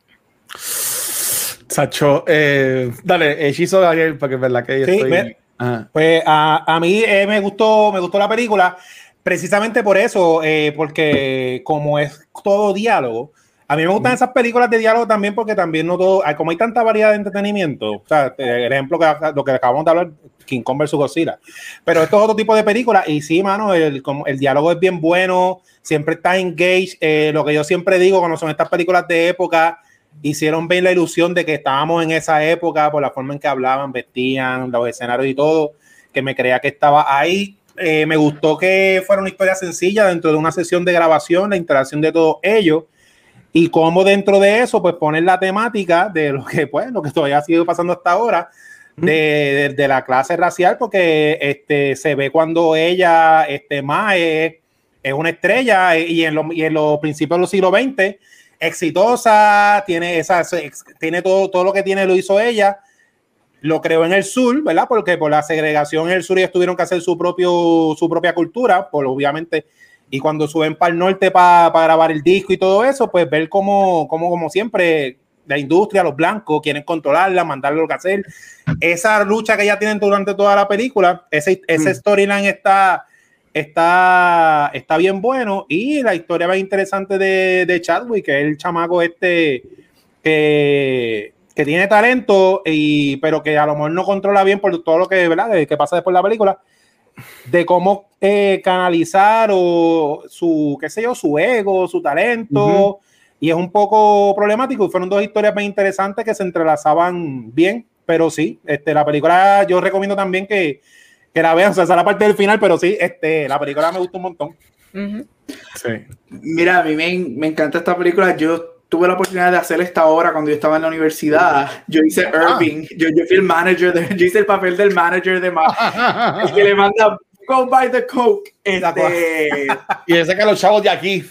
Sacho, eh, dale, hechizo de Ariel, porque es verdad que estoy... pues a, a mí eh, me gustó, me gustó la película. Precisamente por eso, eh, porque como es todo diálogo, a mí me gustan esas películas de diálogo también porque también no todo, como hay tanta variedad de entretenimiento, o sea, el ejemplo que lo que acabamos de hablar, King Kong vs. Godzilla, pero esto es otro tipo de película y sí, mano, el, el diálogo es bien bueno, siempre está engaged, eh, lo que yo siempre digo cuando son estas películas de época, hicieron bien la ilusión de que estábamos en esa época por la forma en que hablaban, vestían, los escenarios y todo, que me creía que estaba ahí eh, me gustó que fuera una historia sencilla dentro de una sesión de grabación, la interacción de todos ellos y cómo dentro de eso, pues poner la temática de lo que, pues, lo que todavía ha sido pasando hasta ahora, de, de, la clase racial, porque este, se ve cuando ella, este, más es, es una estrella y en, lo, y en los principios del siglo XX, exitosa, tiene, esa, tiene todo, todo lo que tiene, lo hizo ella lo creó en el sur, ¿verdad? Porque por la segregación en el sur ellos tuvieron que hacer su, propio, su propia cultura, por obviamente, y cuando suben para el norte para grabar el disco y todo eso, pues ver cómo, como siempre la industria, los blancos, quieren controlarla, mandarle lo que hacer. Esa lucha que ya tienen durante toda la película, ese, ese mm. storyline está, está, está bien bueno y la historia más interesante de, de Chadwick, que es el chamaco este que, que tiene talento, y, pero que a lo mejor no controla bien por todo lo que, ¿verdad? que pasa después de la película de cómo eh, canalizar o su, qué sé yo, su ego, su talento. Y es un poco problemático. Y fueron dos historias muy interesantes que se entrelazaban bien. Pero sí, este, la película yo recomiendo también que, que la vean. O sea, esa es la parte del final, pero sí, este, la película me gustó un montón. sí. Mira, a mí me, me encanta esta película. Yo tuve la oportunidad de hacer esta obra cuando yo estaba en la universidad. Yo hice ah. Irving, yo, yo fui el manager, de, <laughs> yo hice el papel del manager de <laughs> el que le manda go buy the coke. Este, <laughs> y ese que los chavos de aquí,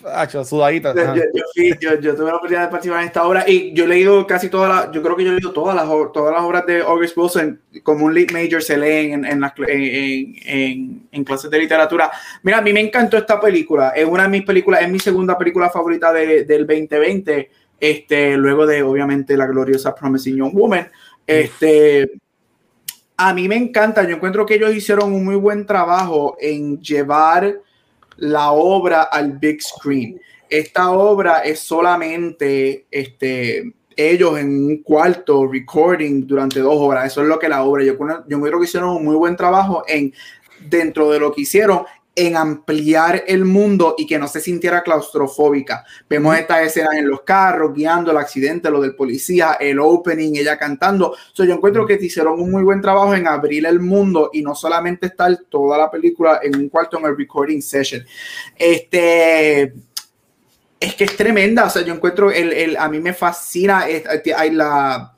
sudaditos. Yo, yo, yo, yo, tuve la oportunidad de participar en esta obra y yo he leído casi todas las, yo creo que yo he leído todas las, todas las obras de August Wilson, como un lead major se leen en, en, en, en, en, clases de literatura. Mira, a mí me encantó esta película, es una de mis películas, es mi segunda película favorita de, del 2020, este, luego de obviamente la gloriosa Promising Young Woman. Este, a mí me encanta, yo encuentro que ellos hicieron un muy buen trabajo en llevar la obra al big screen. Esta obra es solamente este, ellos en un cuarto recording durante dos horas. Eso es lo que la obra. Yo, yo creo que hicieron un muy buen trabajo en dentro de lo que hicieron en ampliar el mundo y que no se sintiera claustrofóbica. Vemos estas escenas en los carros, guiando el accidente, lo del policía, el opening, ella cantando. yo encuentro que hicieron un muy buen trabajo en abrir el mundo y no solamente estar toda la película en un cuarto en el recording session. Este, es que es tremenda. O sea, yo encuentro, el, el a mí me fascina, hay la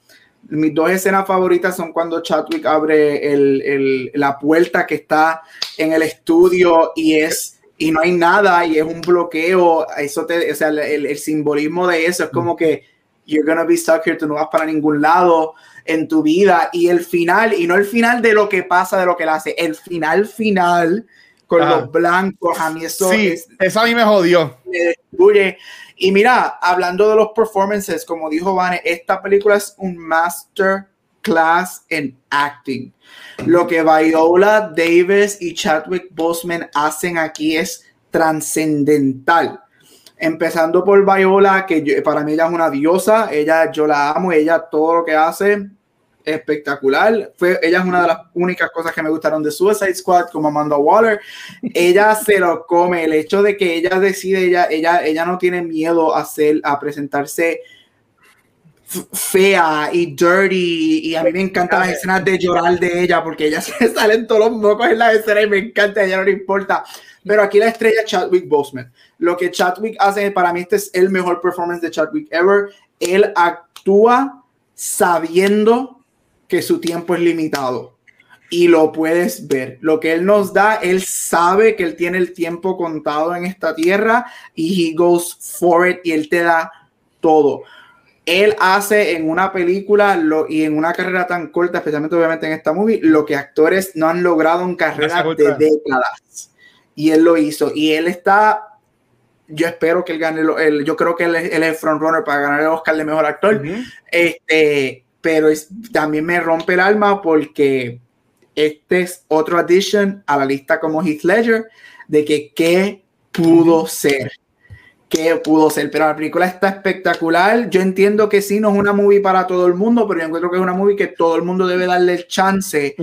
mis dos escenas favoritas son cuando Chadwick abre el, el, la puerta que está en el estudio y es y no hay nada y es un bloqueo. Eso te, o sea, el, el simbolismo de eso es como que you're gonna be stuck here, tú no vas para ningún lado en tu vida. Y el final, y no el final de lo que pasa, de lo que él hace, el final final con los blancos, a mí eso, sí, eso a mí me jodió. Me destruye. Y mira, hablando de los performances, como dijo Vane, esta película es un master class en acting. Lo que Viola Davis y Chadwick Boseman hacen aquí es trascendental. Empezando por Viola, que para mí ella es una diosa, ella yo la amo, ella todo lo que hace espectacular. Fue, ella es una de las únicas cosas que me gustaron de Suicide Squad como Amanda Waller. ella <laughs> se lo come. El hecho de que ella decide, ella, ella, ella no tiene miedo a, hacer, a presentarse fea y dirty y a mí me encantan las escenas de llorar de ella porque ella <laughs> se salen todos los mocos en la escena y me encanta, a ella no le importa pero aquí la estrella Chadwick Boseman lo que Chadwick hace para mí este es el mejor performance de Chadwick ever él actúa sabiendo que su tiempo es limitado y lo puedes ver. Lo que él nos da, él sabe que él tiene el tiempo contado en esta tierra y he goes for it y él te da todo. Él hace en una película lo, y en una carrera tan corta, especialmente obviamente en esta movie, lo que actores no han logrado en carreras de décadas. Y él lo hizo. Y él está yo espero que él gane, el, yo creo que él es, el frontrunner para ganar el Oscar de Mejor Actor. Este, pero es, también me rompe el alma porque este es otro addition a la lista como Heath Ledger de que qué pudo ser. Qué pudo ser, pero la película está espectacular. Yo entiendo que sí, no es una movie para todo el mundo, pero yo encuentro que es una movie que todo el mundo debe darle el chance,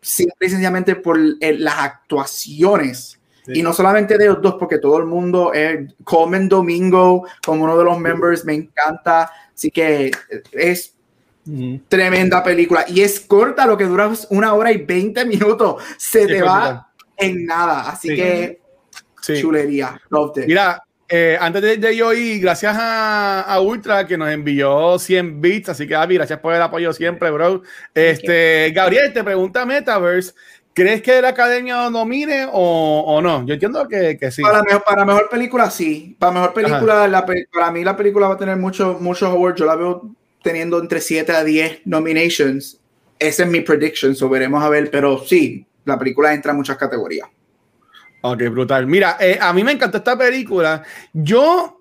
simple y sencillamente por las actuaciones. Y no solamente de los dos, porque todo el mundo, eh, Coleman Domingo, como uno de los members, me encanta. Así que es Tremenda película. Y es corta, lo que dura una hora y 20 minutos. Se te va en nada. Así que chulería. Mira, eh, antes de, de, yo ir, gracias a, Ultra que nos envió 100 bits. Así que, Avi, gracias por el apoyo siempre, bro. Este, Gabriel, te pregunta Metaverse. ¿Crees que la academia domine o, o no? Yo entiendo que, que sí. Para mejor, para mejor película, sí. Para mejor película, la, para mí la película va a tener muchos muchos awards. Yo la veo teniendo entre 7 a 10 nominations. Esa es mi prediction, so veremos a ver, pero sí, la película entra en muchas categorías. Ok, brutal. Mira, eh, a mí me encantó esta película. Yo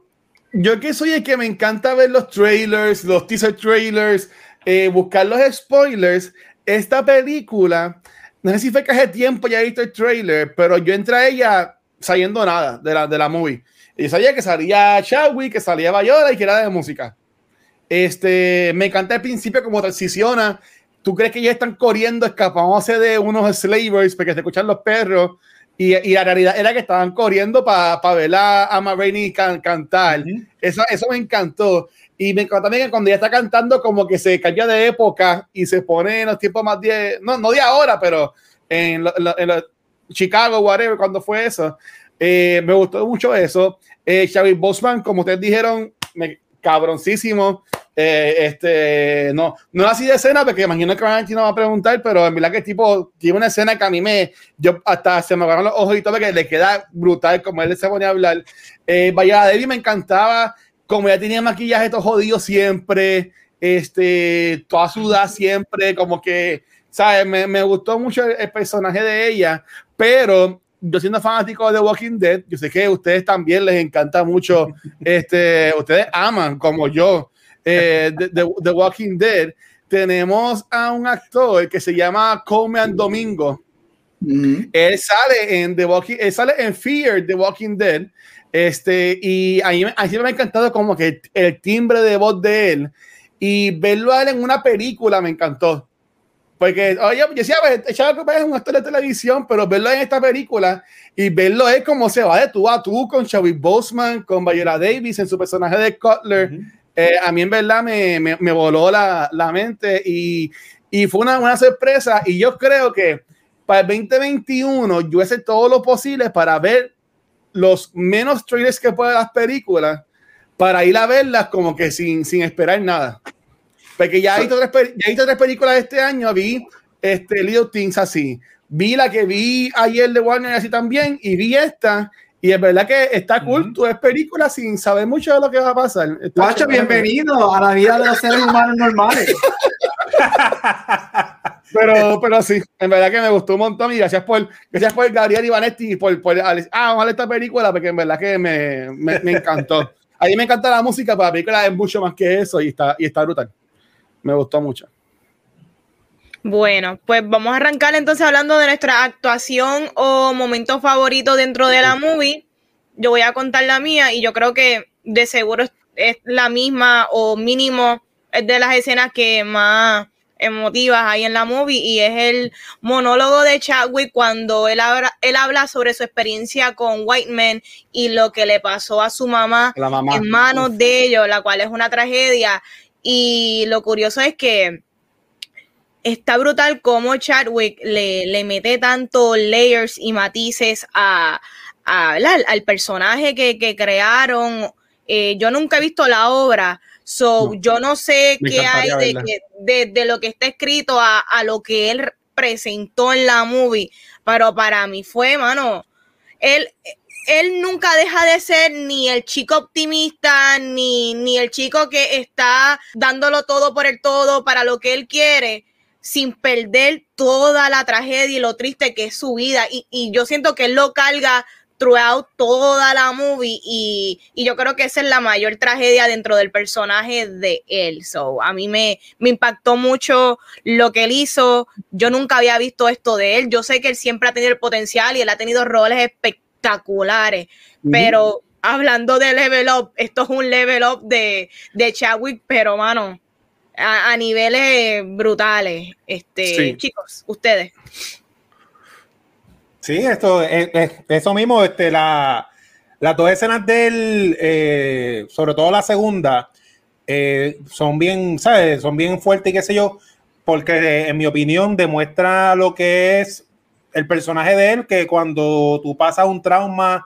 yo que soy el que me encanta ver los trailers, los teaser trailers, eh, buscar los spoilers, esta película, no sé si fue que hace tiempo ya he visto el trailer, pero yo entré a ella sabiendo nada de la, de la movie. Y sabía que salía Chadwick, que salía Bayola y que era de música. Este, me encanta el principio como transiciona. ¿Tú crees que ya están corriendo, escapándose de unos slavers porque se escuchan los perros? Y, y la realidad era que estaban corriendo para ver a, a Rainey cantar. eso, eso me encantó. Y me encanta también que cuando ella está cantando, como que se cambia de época y se pone en los tiempos más de, no, no de ahora, pero en, en Chicago, whatever, cuando fue eso. Eh, me gustó mucho eso. Eh, Xavi Bosman, como ustedes dijeron, me, cabroncísimo. Eh, este, no, no así de escena, porque imagino que no va a preguntar, pero en verdad que tipo tiene una escena que a mí me, yo hasta se me agarran los ojos y todo, porque le queda brutal como él se pone a hablar. Eh, vaya, Debbie me encantaba, como ella tenía maquillaje todo jodido siempre, este, toda sudada siempre, como que, ¿sabes? Me, me gustó mucho el, el personaje de ella, pero yo siendo fanático de The Walking Dead, yo sé que a ustedes también les encanta mucho, <laughs> este, ustedes aman como yo eh, The, Walking Dead. Tenemos a un actor que se llama Coleman Domingo. Él sale en The Walking, él sale en Fear The Walking Dead. Este, y a mí, a mí me ha encantado como que el timbre de voz de él y verlo a él en una película me encantó. Porque, oye, yo decía, echaba que es un actor de televisión, pero verlo en esta película y verlo es como se va de tú a tú con Chadwick Boseman, con Viola Davis en su personaje de Cutler. Eh, a mí en verdad me, me, me voló la, la, mente y, y fue una, una, sorpresa. Y yo creo que para el 2021 yo hice todo lo posible para ver los menos trailers que pueda las películas, para ir a verlas como que sin, sin esperar nada. Porque ya he visto tres, ya he visto tres películas este año, vi este, Little Things así, vi la que vi ayer de Warner así también, y vi esta, y es verdad que está cool, tú ves películas sin saber mucho de lo que va a pasar. Guacho, bienvenido a la vida de los seres humanos normales. <laughs> pero, pero sí, en verdad que me gustó un montón y gracias por, gracias por Gabriel Ivanetti y por, por ah, vamos a ver esta película porque en verdad que me, me, me encantó. A mí me encanta la música, pero la película es mucho más que eso y está, y está brutal me gustó mucho. Bueno, pues vamos a arrancar entonces hablando de nuestra actuación o momento favorito dentro de la movie. Yo voy a contar la mía y yo creo que de seguro es la misma o mínimo es de las escenas que más emotivas hay en la movie y es el monólogo de Chadwick cuando él habla, él habla sobre su experiencia con White Man y lo que le pasó a su mamá, mamá. en manos de ellos, la cual es una tragedia. Y lo curioso es que está brutal cómo Chadwick le, le mete tanto layers y matices a, a al, personaje que, que crearon. Eh, yo nunca he visto la obra, so no, yo no sé qué hay de, de, de, lo que está escrito a, a, lo que él presentó en la movie, pero para mí fue, mano, él, él nunca deja de ser ni el chico optimista, ni, ni el chico que está dándolo todo por el todo para lo que él quiere, sin perder toda la tragedia y lo triste que es su vida. Y, y yo siento que él lo carga throughout toda la movie y, y, yo creo que esa es la mayor tragedia dentro del personaje de él. So, a mí me, me impactó mucho lo que él hizo. Yo nunca había visto esto de él. Yo sé que él siempre ha tenido el potencial y él ha tenido roles espectaculares. Pero hablando de level up, esto es un level up de, de Chadwick, pero mano, a, a niveles brutales. Este, sí. chicos, ustedes. Sí, esto es, es, eso mismo, este, la, las dos escenas del, eh, sobre todo la segunda, eh, son bien, ¿sabes? Son bien fuertes y qué sé yo, porque en mi opinión demuestra lo que es el personaje de él, que cuando tú pasas un trauma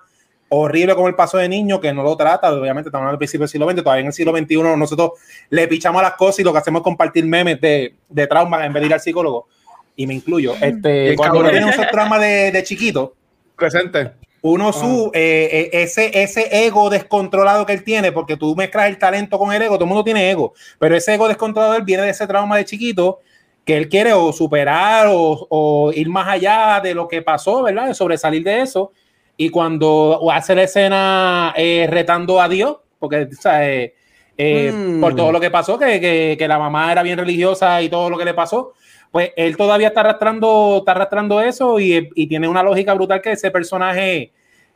horrible como el paso de niño, que no lo trata, obviamente estamos al principio del siglo XX, todavía en el siglo XXI nosotros le pichamos las cosas y lo que hacemos es compartir memes de, de trauma en vez de ir al psicólogo, y me incluyo. Este, cuando uno tiene esos traumas de, de, chiquito, presente. Uno su, eh, ese, ese ego descontrolado que él tiene, porque tú mezclas el talento con el ego, todo el mundo tiene ego, pero ese ego descontrolado él viene de ese trauma de chiquito que él quiere o superar o, o, ir más allá de lo que pasó, ¿verdad? De sobresalir de eso. Y cuando hace la escena eh, retando a Dios, porque, ¿sabes? Eh, Mm. por todo lo que pasó, que, que, que la mamá era bien religiosa y todo lo que le pasó, pues él todavía está arrastrando, está arrastrando eso y, y tiene una lógica brutal que ese personaje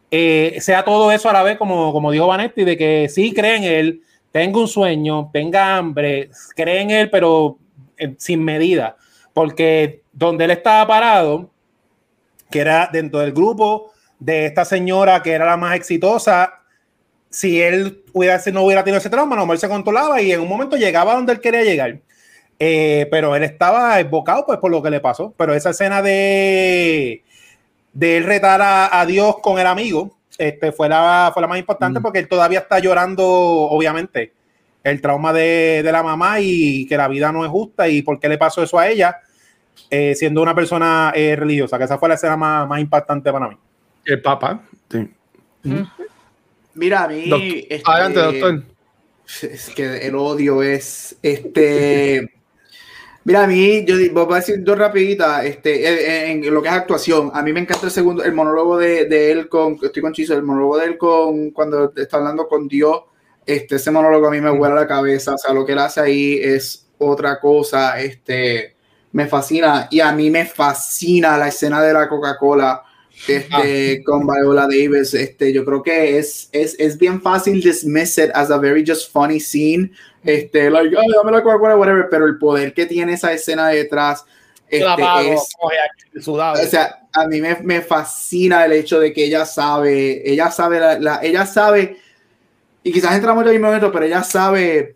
eh, sea todo eso a la vez, como, como dijo Vanetti, de que sí cree en él, tenga un sueño, tenga hambre, cree en él, pero sin medida, porque donde él estaba parado, que era dentro del grupo de esta señora que era la más exitosa, si él hubiera, si no hubiera tenido ese trauma, no, él se controlaba y en un momento llegaba donde él quería llegar. Eh, pero él estaba evocado pues por lo que le pasó. Pero esa escena de, de él retar a, a Dios con el amigo este, fue, la, fue la más importante Mm. porque él todavía está llorando, obviamente, el trauma de, de la mamá y que la vida no es justa y por qué le pasó eso a ella, eh, siendo una persona eh, religiosa, que esa fue la escena más, más impactante para mí. El Papa. Sí. Mira, a mí. Doctor. este, Adelante, doctor. Es que el odio es. Este. Mira, a mí, yo voy a decir dos rapiditas, este, eh, en, en lo que es actuación, a mí me encanta el segundo, el monólogo de, de él con, estoy con Chizo, el monólogo de él con, cuando está hablando con Dios, este, ese monólogo a mí me vuela la cabeza, o sea, lo que él hace ahí es otra cosa, este, me fascina, y a mí me fascina la escena de la Coca-Cola, este, con Viola Davis, este, yo creo que es, es, es bien fácil dismiss it as a very just funny scene, este, like, "Ay, dame la Coca-Cola, whatever, pero el poder que tiene esa escena detrás, este, pago, es, sudado. o sea, a mí me, me fascina el hecho de que ella sabe, ella sabe, la, la- ella sabe, y quizás entramos en el mismo momento, pero ella sabe,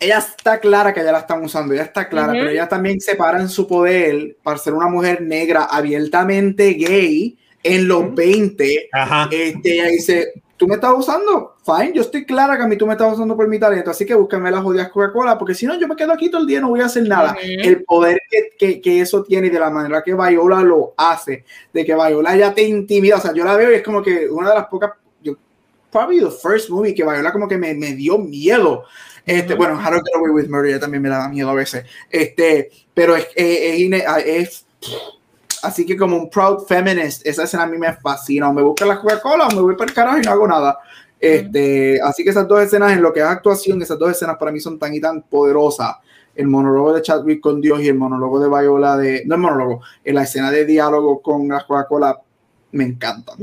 ella está clara que ya la están usando, ella está clara, pero ella también se para en su poder para ser una mujer negra abiertamente gay en los 20. Ajá. Este, ella dice, tú me estás usando, fine, yo estoy clara que a mí tú me estás usando por mi talento, así que búscame las jodidas Coca-Cola, porque si no, yo me quedo aquí todo el día y no voy a hacer nada. El poder que, que, que eso tiene y de la manera que Viola lo hace, de que Viola ya te intimida, o sea, yo la veo y es como que una de las pocas, probably the first movie que Viola como que me, me dio miedo. Este, Bueno, How to Get Away with Murder también me da miedo a veces. Este, pero es, es, es ine- es- así que como un proud feminist, esa escena a mí me fascina. O me busca la Coca-Cola o me voy para el carajo y no hago nada. Este, Así que esas dos escenas, en lo que es actuación, esas dos escenas para mí son tan y tan poderosas. El monólogo de Chadwick con Dios y el monólogo de Viola de. No el monólogo, en la escena de diálogo con la Coca-Cola me encantan.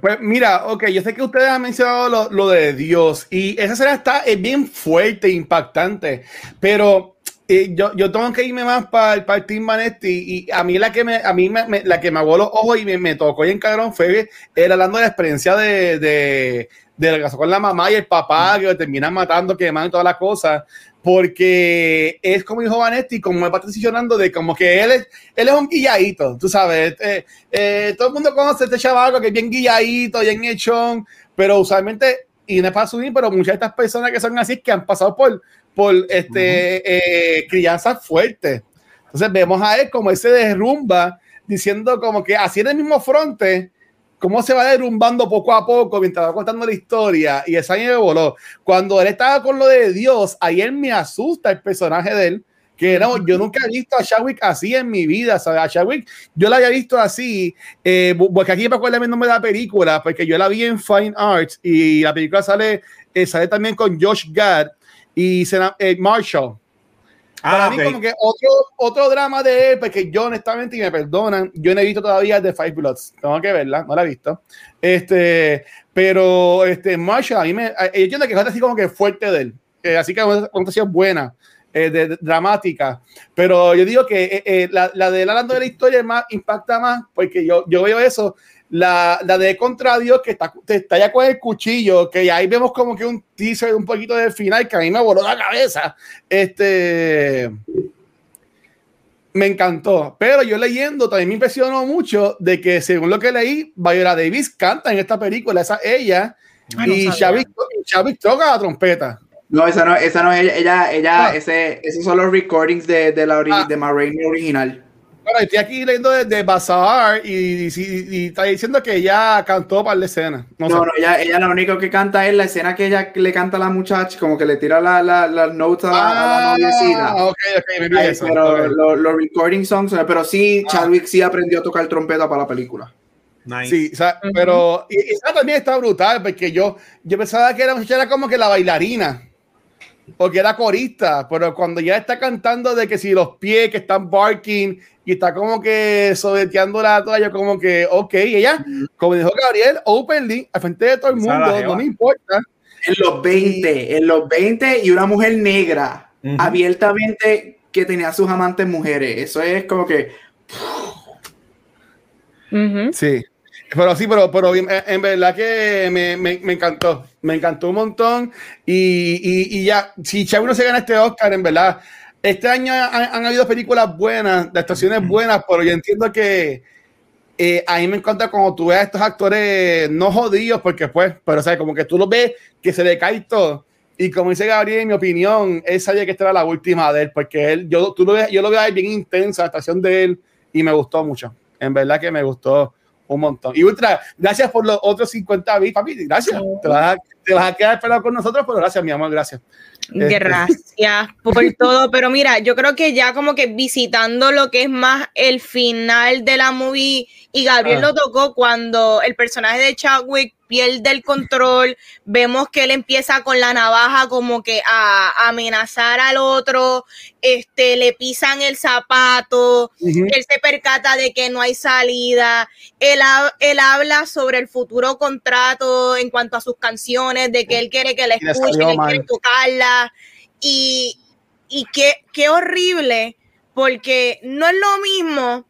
Pues, mira, ok, yo sé que ustedes han mencionado lo, de Dios y esa escena está es bien fuerte, impactante, pero eh, yo, yo tengo que irme más para el para el Team Vanetti y a mí la que me, a mí me, me- la que me aguó los ojos y me, me tocó y en cabrón fue era hablando de la experiencia de, de, de que pasó con la mamá y el papá que lo terminan matando, quemando y todas las cosas, porque es como dijo Vanetti, como me va transicionando de como que él es, él es un guilladito, tú sabes, eh, eh, todo el mundo conoce a este chaval que es bien guilladito, bien hechón, pero usualmente, y no es para subir, pero muchas de estas personas que son así que han pasado por, por este, eh, crianzas fuertes. Entonces vemos a él como él se derrumba, diciendo como que así en el mismo fronte, cómo se va derrumbando poco a poco mientras va contando la historia. Y ese año me voló. Cuando él estaba con lo de Dios, ahí él me asusta el personaje de él. Que no, yo nunca he visto a Chadwick así en mi vida. ¿sabes? A Chadwick yo la había visto así, eh, porque aquí me acuerdo el nombre de la película, porque yo la vi en Fine Arts y la película sale, eh, sale también con Josh Gad y eh, Marshall. Para Ah, mí, como que otro, otro drama de él, porque yo honestamente, y me perdonan, yo no he visto todavía The Five Bloods. Tengo que verla, no la he visto. Este, pero este, Marshall, a mí me. Yo entiendo que es así como que fuerte de él. Eh, así que una conversación buena, eh, de, de- dramática. Pero yo digo que eh, eh, la, la de él hablando de la historia más, impacta más, porque yo, yo veo eso. La, la de contra Dios que está, te está ya con el cuchillo, que ahí vemos como que un teaser un poquito del final que a mí me voló la cabeza. Este me encantó, pero yo leyendo también me impresionó mucho de que según lo que leí, Viola Davis canta en esta película, esa ella Ah, no y Chadwick toca la trompeta. No, esa no, esa no es ella, ella, ella Ah. ese, esos son los recordings de, de la ori- Ah. de Ma Rainey original. Bueno, estoy aquí leyendo de, de Bazaar y, y- y- y está diciendo que ella cantó para la escena. No, No, sé. no, ella, ella lo único que canta es la escena que ella le canta a la muchacha, como que le tira la, la, las notes a la, a la Ah, noviecita. ok, ok, Ay, eso. pero ok. lo- los recording songs, pero sí, Ah. Chadwick sí aprendió a tocar trompeta para la película. Nice. Sí, o sea, pero y, y esa también está brutal, porque yo, yo pensaba que era, era como que la bailarina, porque era corista, pero cuando ya está cantando de que si los pies que están barking y está como que sobeteando la toalla, como que, ok, ella, como dijo Gabriel, openly, al frente de todo el mundo, no me importa. En los 20, en los 20 y una mujer negra, abiertamente que tenía sus amantes mujeres. Eso es como que. Sí. Pero sí, pero, pero en, en verdad que me, me, me encantó. Me encantó un montón. Y, y, y ya, si Chavo no se gana este Oscar, en verdad, este año han, han habido películas buenas, de actuaciones buenas, pero yo entiendo que eh, a mí me encanta cuando tú ves a estos actores no jodidos, porque pues, pero o sea, como que tú los ves que se le cae todo. Y como dice Gabriel, en mi opinión, él sabía que esta era la última de él, porque él, yo, tú lo ves, yo lo veo ahí bien intensa, la actuación de él, y me gustó mucho. En verdad que me gustó un montón. Y Ultra, gracias por los otros 50 bits, papi. Gracias. Te vas, a, te vas a quedar esperando con nosotros, pero gracias, mi amor, gracias. Este- Gracias por <laughs> todo, pero mira, yo creo que ya como que visitando lo que es más el final de la movie y Gabriel Ah. lo tocó cuando el personaje de Chadwick pierde el control, vemos que él empieza con la navaja como que a, amenazar al otro, este le pisan el zapato, él se percata de que no hay salida, él, ha- él habla sobre el futuro contrato en cuanto a sus canciones, de que él quiere que la escuchen, él quiere tocarla, y, y qué, qué horrible, porque no es lo mismo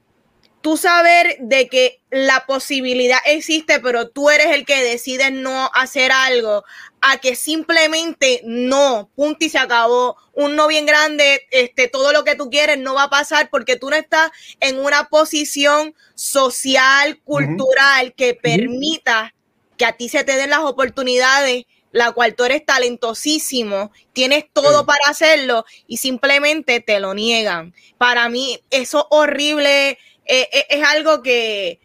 tú saber de que la posibilidad existe, pero tú eres el que decides no hacer algo, a que simplemente no, punto y se acabó, un no bien grande, este, todo lo que tú quieres no va a pasar porque tú no estás en una posición social, cultural que permita que a ti se te den las oportunidades, la cual tú eres talentosísimo, tienes todo Sí. para hacerlo y simplemente te lo niegan. Para mí eso horrible eh, eh, es algo que,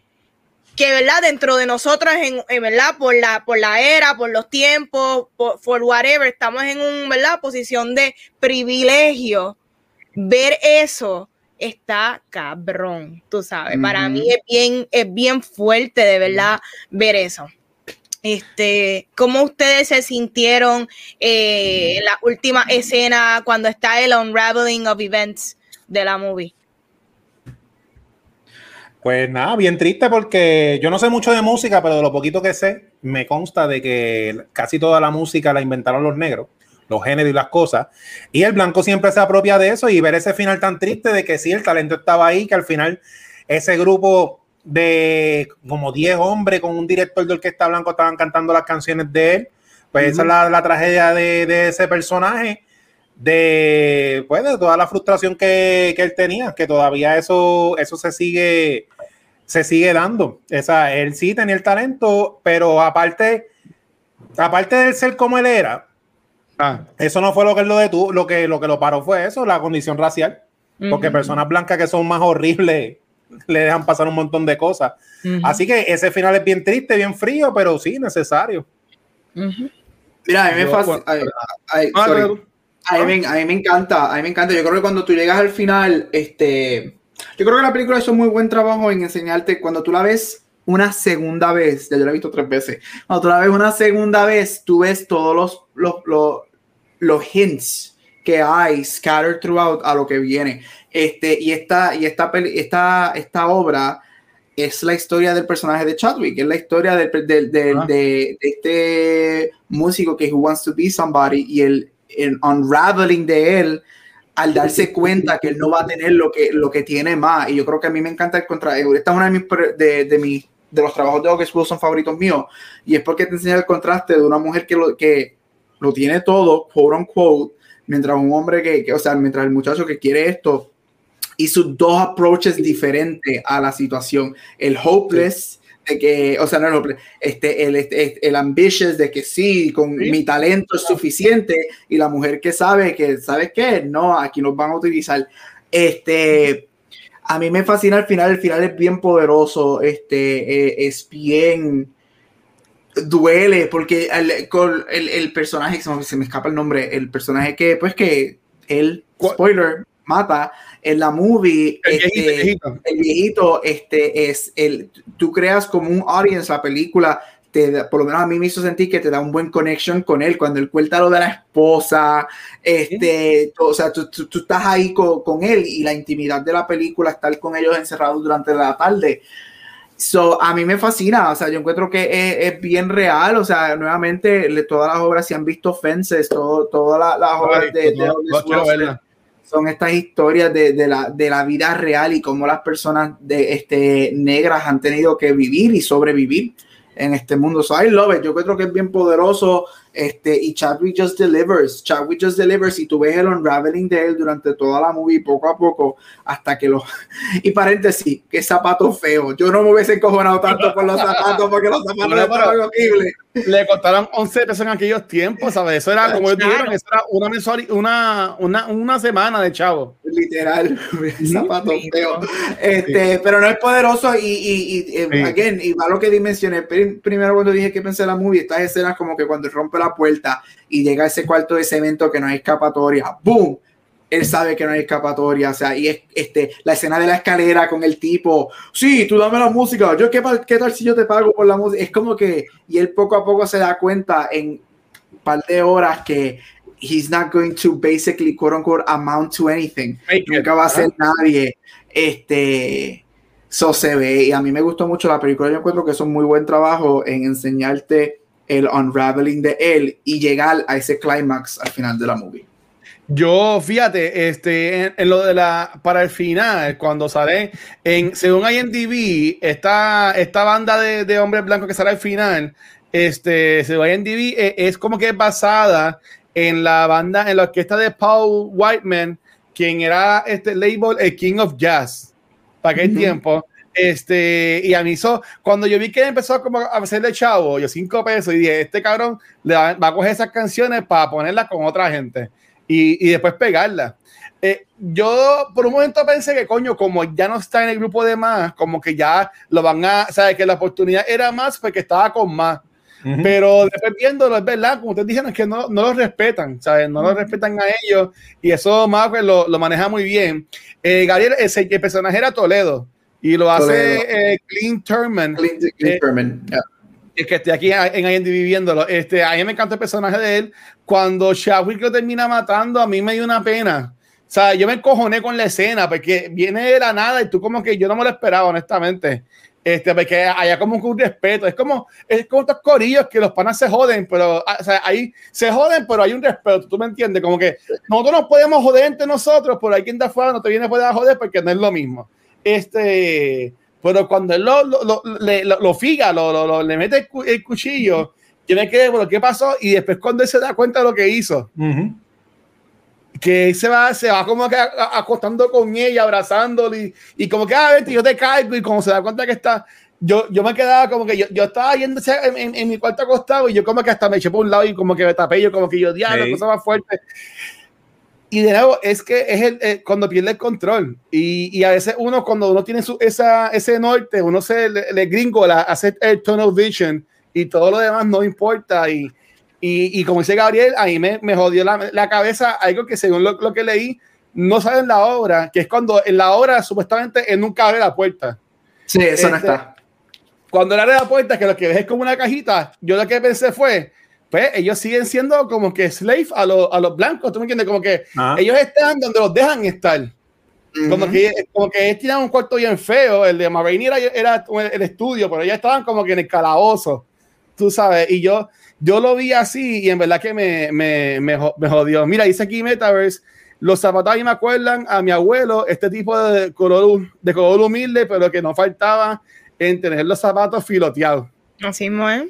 que verdad dentro de nosotros en, en, verdad por la por la era por los tiempos por, for whatever estamos en un verdad posición de privilegio. Ver eso está cabrón tú sabes. Para mí es bien es bien fuerte de verdad ver eso. Este, ¿cómo ustedes se sintieron eh, en la última escena cuando está el unraveling of events de la movie? Pues nada, bien triste porque yo no sé mucho de música, pero de lo poquito que sé, me consta de que casi toda la música la inventaron los negros, los géneros y las cosas. Y el blanco siempre se apropia de eso y ver ese final tan triste de que sí, el talento estaba ahí, que al final ese grupo de como 10 hombres con un director de orquesta blanco estaban cantando las canciones de él. Pues esa es la, la tragedia de, de ese personaje de, pues, de toda la frustración que, que él tenía, que todavía eso, eso se sigue, se sigue dando. Esa, él sí tenía el talento, pero aparte, aparte de ser como él era, Ah, eso no fue lo que lo detuvo, lo que lo que lo paró fue eso, la condición racial. Porque personas blancas que son más horribles le dejan pasar un montón de cosas. Así que ese final es bien triste, bien frío, pero sí necesario. Mira, a mí me Yo, fascina. A mí, me, a mí me encanta, a mí me encanta. Yo creo que cuando tú llegas al final, este, yo creo que la película hizo muy buen trabajo en enseñarte cuando tú la ves una segunda vez, ya yo la he visto tres veces, cuando tú la ves una segunda vez, tú ves todos los, los, los, los hints que hay scattered throughout a lo que viene. Este, y esta, y esta, peli- esta, esta obra es la historia del personaje de Chadwick, es la historia del, del- del- Ah. de, de este músico que who wants to be somebody y el, el unraveling de él al darse cuenta que él no va a tener lo que, lo que tiene más. Y yo creo que a mí me encanta el contra. Esta es una de mis, de, de, mis- de los trabajos de August Wilson favoritos míos. Y es porque te enseña el contraste de una mujer que lo, que lo tiene todo, quote unquote, mientras un hombre que, que, o sea, mientras el muchacho que quiere esto y sus dos approaches diferentes a la situación. El hopeless, de que, o sea, no hopeless, este, el, este, el ambitious, de que sí, con Sí. mi talento es suficiente, y la mujer que sabe que, ¿sabes qué? No, aquí nos van a utilizar. Este, a mí me fascina el final, el final es bien poderoso, este, eh, es bien duele porque el, con el, el personaje se me, se me escapa el nombre el personaje que pues que él spoiler mata en la movie, El este, viejito, el viejito. el viejito, este, es el, tú creas como un audience la película, te da- por lo menos a mí me hizo sentir que te da un buen connection con él, cuando él cuenta lo de la esposa, este, tú- o sea, tú, tú- tú estás ahí co- con, él y la intimidad de la película, estar con ellos encerrados durante la tarde. So, a mí me fascina, o sea, yo encuentro que es, es bien real, o sea, nuevamente, le- todas las obras, si han visto Fences, todo, todas las, las obras de, de son estas historias de, de la, de la vida real y cómo las personas de, este, negras han tenido que vivir y sobrevivir en este mundo. So I love it. Yo creo que es bien poderoso. Este, y Chadwick just delivers. Chadwick just delivers. Y tú ves el unraveling de él durante toda la movie, poco a poco, hasta que lo. <laughs> Y paréntesis, qué zapato feo. Yo no me hubiese encojonado tanto por los zapatos porque los zapatos No, estaban horribles. Le costaron 11 pesos en aquellos tiempos, ¿sabes? Eso era como ellos dijeron, eso era una, una, una semana de chavo. Literal <laughs> zapato feo. Este pero no es poderoso y, y, y, eh, Sí. again, y va lo que dimensioné Prim- primero cuando dije que pensé en la movie estas escenas como que cuando rompe la puerta y llega a ese cuarto de cemento que no hay escapatoria boom él sabe que no hay escapatoria, o sea, y es este, la escena de la escalera con el tipo, sí, tú dame la música, yo qué, qué tal si yo te pago por la música, es como que, y él poco a poco se da cuenta en un par de horas que he's not going to basically, quote unquote, amount to anything nunca va a ser nadie. Este, eso se ve. Y a mí me gustó mucho la película. Yo encuentro que es un muy buen trabajo en enseñarte el unraveling de él y llegar a ese climax al final de la movie. Yo, fíjate, este, en, en lo de la, para el final, cuando sale, en, según IMDb, esta, esta banda de, de hombres blancos que sale al final, este, según IMDb, eh, es como que es basada en la banda, en la orquesta de Paul Whiteman, quien era este label, el King of Jazz, para aquel tiempo. Este, y a mí eso, cuando yo vi que empezó como a hacerle chavo, yo cinco pesos, y dije, este cabrón le va, va a coger esas canciones para ponerlas con otra gente y, y después pegarla. Eh, yo por un momento pensé que, coño, como ya no está en el grupo de más, como que ya lo van a, sabes que la oportunidad era más porque estaba con más. Pero después viéndolo, es verdad, como ustedes dijeron, es que no, no lo respetan, ¿sabes? No lo respetan a ellos y eso Marvel lo, lo maneja muy bien. Eh, Gabriel, ese, el personaje era Toledo y lo Toledo. hace eh, Clint Turman, Clint, Clint Eh, Turman, yeah. el que esté aquí en IMDb viéndolo. Este, a mí me encanta el personaje de él. Cuando Chadwick lo termina matando, a mí me dio una pena. O sea, yo me encojoné con la escena porque viene de la nada y tú como que yo no me lo esperaba, honestamente. Este, porque haya como un respeto. Es como, es como estos corillos que los panas se joden, pero ah, o sea, ahí se joden, pero hay un respeto. ¿Tú me entiendes? Como que nosotros nos podemos joder entre nosotros, pero hay quien de afuera no te viene a joder porque no es lo mismo. Este, pero cuando él lo, lo, lo, le- lo- lo figa, le mete el, cu- el cuchillo, yo me quedé, bueno, ¿qué pasó? Y después cuando él se da cuenta de lo que hizo, Ujú. Que se va, se va como que acostando con ella, abrazándole y, y como que, ah, vete, yo te caigo y como se da cuenta que está, yo, yo me quedaba como que yo, yo estaba yendo en, en- en mi cuarto acostado y yo como que hasta me eché por un lado y como que me tapé, yo como que yo, diablo, Sí. cosa más fuerte. Y de nuevo, es que es el, eh, cuando pierde el control. Y, y a veces uno, cuando uno tiene su, esa, ese norte, uno se le, le gringo, la, hace el tunnel vision y todo lo demás no importa. Y, y, y como dice Gabriel, a mí me, me jodió la, la cabeza algo que según lo, lo que leí, no sale en la obra, que es cuando en la obra supuestamente él nunca abre la puerta. Sí, eso no Este, está. Cuando él abre la puerta, que lo que ves es como una cajita, yo lo que pensé fue, pues ellos siguen siendo como que slave a, los a los blancos, ¿tú me entiendes? Como que Ah. ellos están donde los dejan estar. Como Ujú. que, como que ellos tenían un cuarto bien feo, el de Marini era, era el estudio, pero ellos estaban como que en el calabozo, tú sabes, y yo, yo lo vi así y en verdad que me, me, me, jo- me jodió. Mira, dice aquí Metaverse, los zapatos me acuerdan a mi abuelo, este tipo de color, de color humilde, pero que no faltaba en tener los zapatos filoteados. Así ¿eh?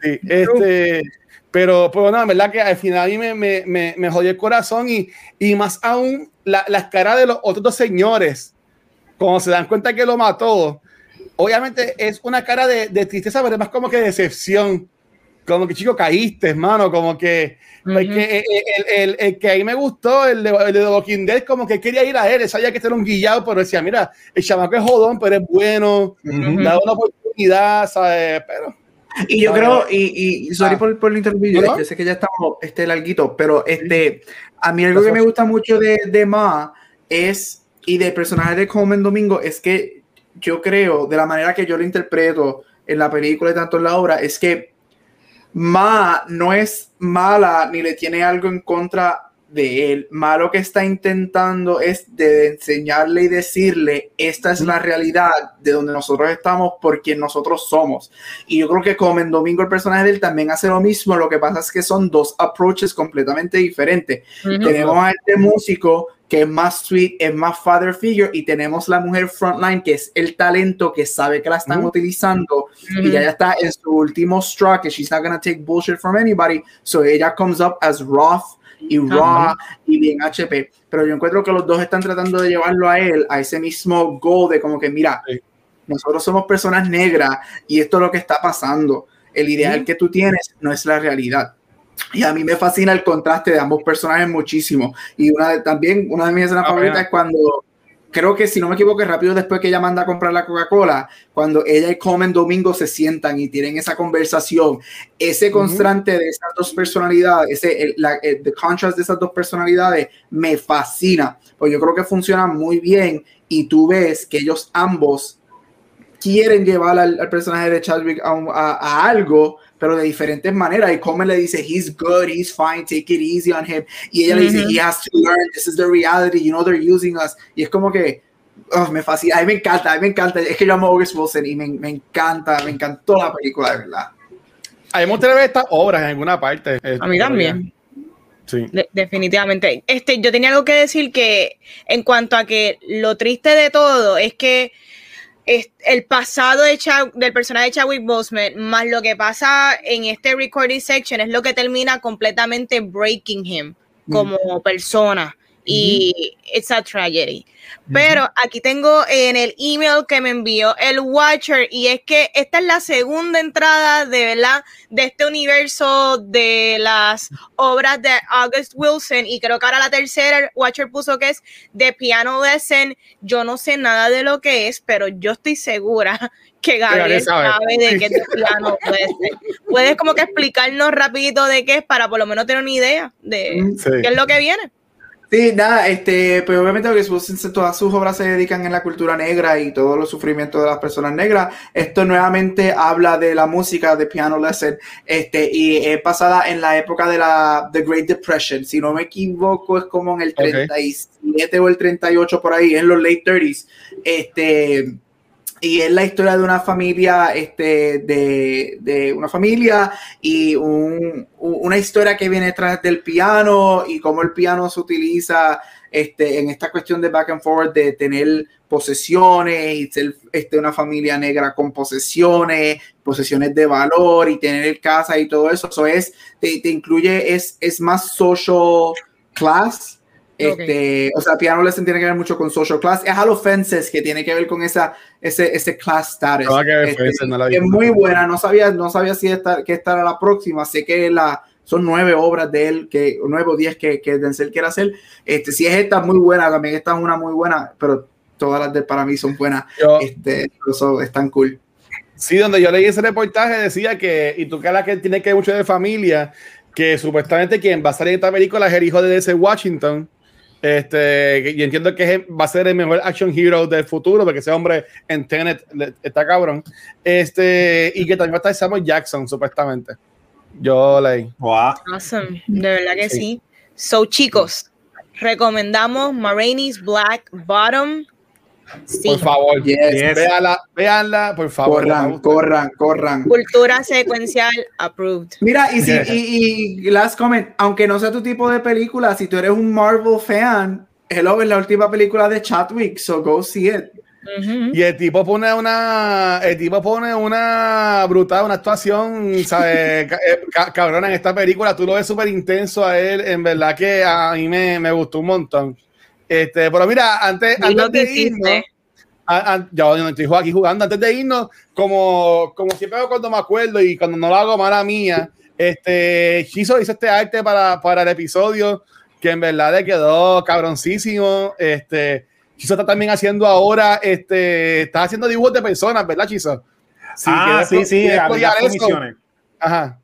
Sí, este, pero, pero no, en verdad que al final a mí me, me, me, me jodió el corazón y, y más aún la- las caras de los otros dos señores, cuando se dan cuenta que lo mató, obviamente es una cara de, de tristeza, pero es más como que decepción. Como que chico caíste, hermano, como que, Ujú. porque el, el- el- el que ahí me gustó, el de, el de The Walking Dead, como que quería ir a él, sabía que este era un guillado, pero decía, mira, el chamaco es jodón, pero es bueno, Ujú. da una oportunidad, ¿sabes? Pero Y yo creo, y, y sorry ah. por, por el interrumpir, ¿No? yo sé que ya estamos este larguito, pero este, a mí algo que me gusta mucho de, de Ma es, y del personaje de Coleman Domingo, es que yo creo, de la manera que yo lo interpreto en la película y tanto en la obra, es que Ma no es mala ni le tiene algo en contra de él. Malo que está intentando es de enseñarle y decirle, esta es la realidad de donde nosotros estamos porque nosotros somos. Y yo creo que como en Domingo el personaje de él también hace lo mismo, lo que pasa es que son dos approaches completamente diferentes. Tenemos a este músico que es más sweet, es más father figure, y tenemos la mujer frontline, que es el talento que sabe que la están utilizando, y ya, está en su último struck, que she's not gonna take bullshit from anybody, so ella comes up as rough, y Raw y bien HP. Pero yo encuentro que los dos están tratando de llevarlo a él a ese mismo goal de como que, mira, nosotros somos personas negras y esto es lo que está pasando. El ideal que tú tienes no es la realidad. Y a mí me fascina el contraste de ambos personajes muchísimo. Y una también, una de mis escenas ah, favoritas es cuando creo que si no me equivoco, rápido después que ella manda a comprar la Coca-Cola, cuando ella y Comen Domingo se sientan y tienen esa conversación, ese constante de esas dos personalidades, ese el, la, contrast de esas dos personalidades me fascina, pues yo creo que funciona muy bien. Y tú ves que ellos ambos quieren llevar al, personaje de Chadwick a, a algo pero de diferentes maneras. Y Coleman le dice, he's good, he's fine, take it easy on him. Y ella le dice, he has to learn, this is the reality, you know, they're using us. Y es como que, oh, me fascina, a mí me encanta, a mí me encanta. Es que yo amo August Wilson y me, me encanta, me encantó la película, de verdad. A mí me gustaría ver estas obras en alguna parte. A mí también. Sí. definitivamente. Este, yo tenía algo que decir que en cuanto a que lo triste de todo es que el pasado de del personaje de Chadwick Boseman más lo que pasa en este recording section es lo que termina completamente breaking him como persona y it's a tragedy. Pero aquí tengo en el email que me envió el Watcher y es que esta es la segunda entrada de verdad de este universo de las obras de August Wilson y creo que ahora la tercera el Watcher puso que es The Piano Lesson. Yo no sé nada de lo que es, pero yo estoy segura <laughs> que Gabriel sabe. de qué es The Piano <laughs> Lesson. ¿Puedes como que explicarnos rapidito de qué es para por lo menos tener una idea de qué es lo que viene? Sí, nada, este, pues obviamente que todas sus obras se dedican en la cultura negra y todos los sufrimientos de las personas negras. Esto nuevamente habla de la música de Piano Lesson, este, y es pasada en la época de la The Great Depression. Si no me equivoco, es como en el 37 o el 38 por ahí, en los late 30s. Este, y es la historia de una familia, este, de, de una familia y un, una historia que viene tras del piano y cómo el piano se utiliza este, en esta cuestión de back and forth de tener posesiones y ser este, una familia negra con posesiones, posesiones de valor y tener casa y todo eso. Eso es, te, te incluye, es, es más social class este, O sea, piano lesson tiene que ver mucho con social class. Es Halo Fences que tiene que ver con esa, ese, ese class status. Este, es muy buena. No sabía, no sabía si esta, que esta era la próxima. Sé que la, son nueve obras de él, que, nueve o diez que, que Denzel quiere hacer. Este, si es esta muy buena, también esta es una muy buena, pero todas las de para mí son buenas. este, eso están cool. Sí, donde yo leí ese reportaje decía que, y tú que la que tiene que ver mucho de familia, que supuestamente quien va a salir en esta película es el hijo de DC Washington este, y entiendo que va a ser el mejor action hero del futuro, porque ese hombre en Tenet está cabrón. Este, y que también va a estar Samuel Jackson, supuestamente. Yo leí. Wow. Awesome. De verdad que sí. So, chicos, recomendamos Maraine's Black Bottom por favor, véanla, por favor. Corran, corran, corran. Cultura secuencial approved. Mira, y, si, y, y, last comment, aunque no sea tu tipo de película, si tú eres un Marvel fan, Hello es la última película de Chadwick, so go see it. Y el tipo pone una, el tipo pone una brutal, una actuación, ¿sabes? <laughs> Eh, cabrón, en esta película tú lo ves súper intenso a él, en verdad que a mí me, me gustó un montón. Este, pero mira, antes, antes de irnos, ya no estoy aquí jugando, antes de irnos, como, como siempre hago cuando me acuerdo y cuando no lo hago mala mía, este, Chizo hizo este arte para, para el episodio que en verdad le quedó cabroncísimo. Este, Chizo está también haciendo ahora, este, está haciendo dibujos de personas, ¿verdad, Chizo? Sí, ah, sí, sí, Ajá.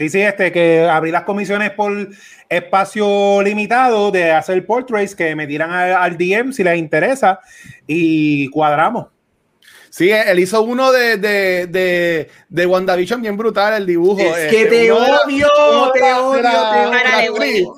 Sí, sí, este, que abrí las comisiones por espacio limitado de hacer portraits, que me tiran al, al DM si les interesa y cuadramos. Sí, él hizo uno de, de, de, de WandaVision bien brutal, el dibujo. Es este, que te de la- odio, te odio, la- te odio.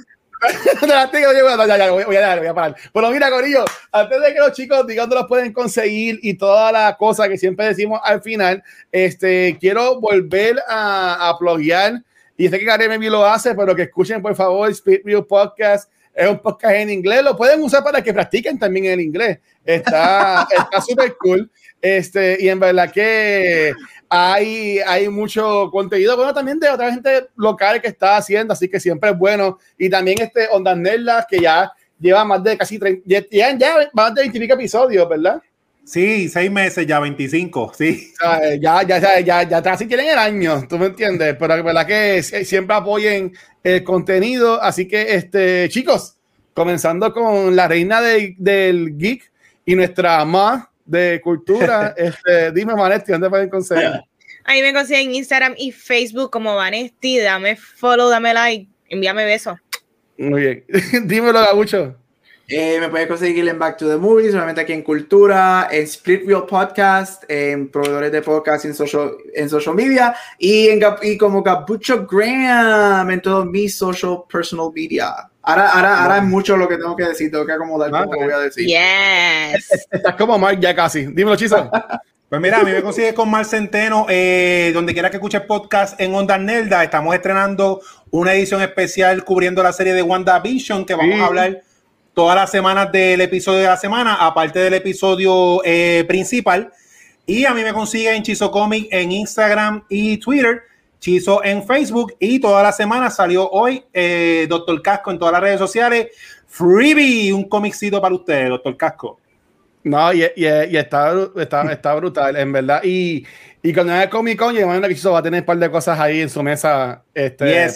Pero mira, Corillo, antes de que los chicos digan dónde los pueden conseguir y toda la cosa que siempre decimos al final, este, quiero volver a, a pluguear, y sé que Maybe lo hace, pero que escuchen por favor Speed Review Podcast. Es un podcast en inglés, lo pueden usar para que practiquen también el inglés. Está <laughs> está súper cool. Este, y en verdad que hay, hay mucho contenido, bueno, también de otra gente local que está haciendo, así que siempre es bueno. Y también este Ondas Nerdas, que ya lleva más de casi 30, ya, ya, ya más de 25 episodios, ¿verdad? Sí, seis meses ya, 25, sí. Ya, ya, ya, ya, ya casi quieren el año, tú me entiendes, pero es verdad que sie- siempre apoyen el contenido. Así que, este, chicos, comenzando con la reina de- del geek y nuestra ma de cultura, <laughs> este, dime, Manetti, ¿dónde pueden conseguir? Ahí me consiguen en Instagram y Facebook como Vanesti. Dame follow, dame like, envíame besos. Muy bien, <laughs> dímelo, Gabucho. Eh, me puedes conseguir en Back to the Movies, solamente aquí en Cultura, en Split Wheel Podcast, en proveedores de podcast en social, en social media y, en, y como Gabucho Graham en todos mis social personal media. Ahora, ahora, ahora es mucho lo que tengo que decir, tengo que acomodar Ah, como voy a decir. Yes. Estás como Mark ya casi. Dímelo, Chizo. <laughs> Pues mira, a mí me consigues con Mar Centeno, eh, donde quiera que escuches podcast en Onda Nelda. Estamos estrenando una edición especial cubriendo la serie de WandaVision, que vamos Sí. a hablar todas las semanas del episodio de la semana, aparte del episodio eh, principal. Y a mí me consiguen Chizo Comic en Instagram y Twitter, Chizo en Facebook. Y toda la semana salió hoy eh, Doctor Casco en todas las redes sociales. Freebie, un comicito para ustedes, Doctor Casco. No, y, y, y está, está, está brutal, en verdad. Y, y cuando vaya Comic Con, yo imagino que Chizo va a tener un par de cosas ahí en su mesa este, Yes.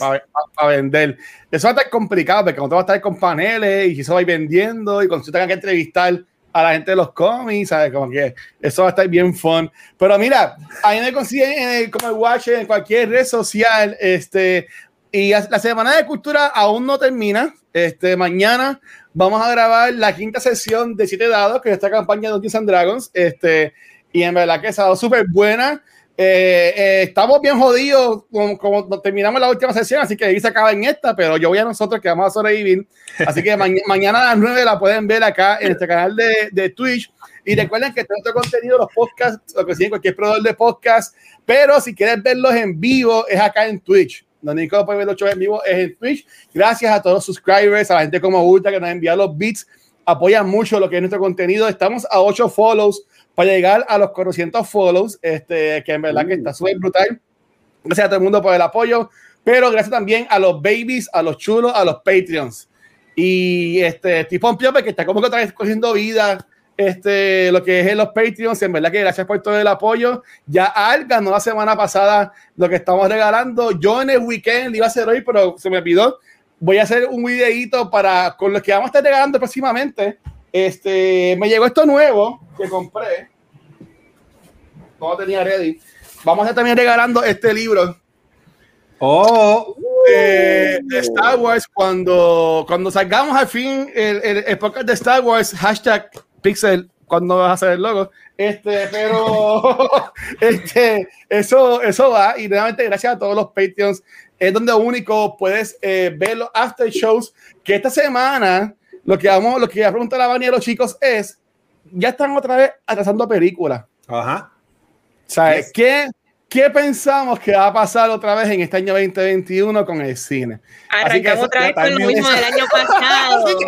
para vender. Eso va a estar complicado, porque cuando va a estar con paneles y Chizo va a ir vendiendo y cuando se tenga que entrevistar a la gente de los cómics, ¿sabes? Como que eso va a estar bien fun. Pero mira, ahí me consiguen en el, como el Watch en cualquier red social. Este, y la semana de cultura aún no termina. Este, mañana vamos a grabar la quinta sesión de Siete Dados, que es esta campaña de Dungeons and Dragons. Este, y en verdad que ha estado súper buena. Eh, eh, estamos bien jodidos como, como terminamos la última sesión, así que ahí se acaba en esta, pero yo voy a nosotros que vamos a sobrevivir. Así que maña- <laughs> mañana a las 9 la pueden ver acá en este canal de, de Twitch. Y recuerden que todo este contenido, los podcasts, lo que siguen cualquier proveedor de podcast, pero si quieres verlos en vivo, es acá en Twitch. Donde Nico puede ver los shows en vivo es en Twitch. Gracias a todos los subscribers, a la gente como Ulta que nos envía los beats, apoyan mucho lo que es nuestro contenido. Estamos a 8 follows para llegar a los 400 follows, este, que en verdad que está súper brutal. Gracias a todo el mundo por el apoyo, pero gracias también a los babies, a los chulos, a los Patreons. Y este, estoy pompeado porque está como que otra vez cogiendo vida este, lo que es los Patreons. En verdad que gracias por todo el apoyo. Ya Al ganó la semana pasada lo que estamos regalando. Yo en el weekend lo iba a hacer hoy, pero se me olvidó. Voy a hacer un videito para con los que vamos a estar regalando próximamente. Este, me llegó esto nuevo que compré. No lo tenía ready. Vamos a estar también regalando este libro Oh, de, de Star Wars cuando, cuando salgamos al fin el, el, el podcast de Star Wars, hashtag Pixel, cuando vas a hacer el logo. Este, pero <laughs> este, eso, eso va. Y nuevamente, gracias a todos los Patreons, es donde único puedes eh, ver los after shows. Que esta semana, lo que vamos, lo que voy a preguntar a Vani a los chicos es: ya están otra vez atrasando películas. ajá. ¿Sabes Yes. qué? ¿Qué pensamos que va a pasar otra vez en este año 2021 con el cine? Así que Arrancamos eso otra vez con lo mismo del año <laughs> pasado. Así que,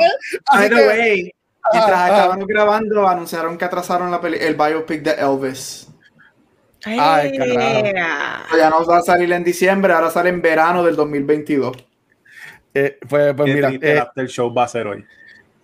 así By the que- way, mientras Ah, estábamos grabando, anunciaron que atrasaron la peli- el biopic de Elvis. Ay, carajo. Ya no va a salir en diciembre, ahora sale en verano del 2022. eh, pues, pues mira, triste eh, el after show va a ser hoy.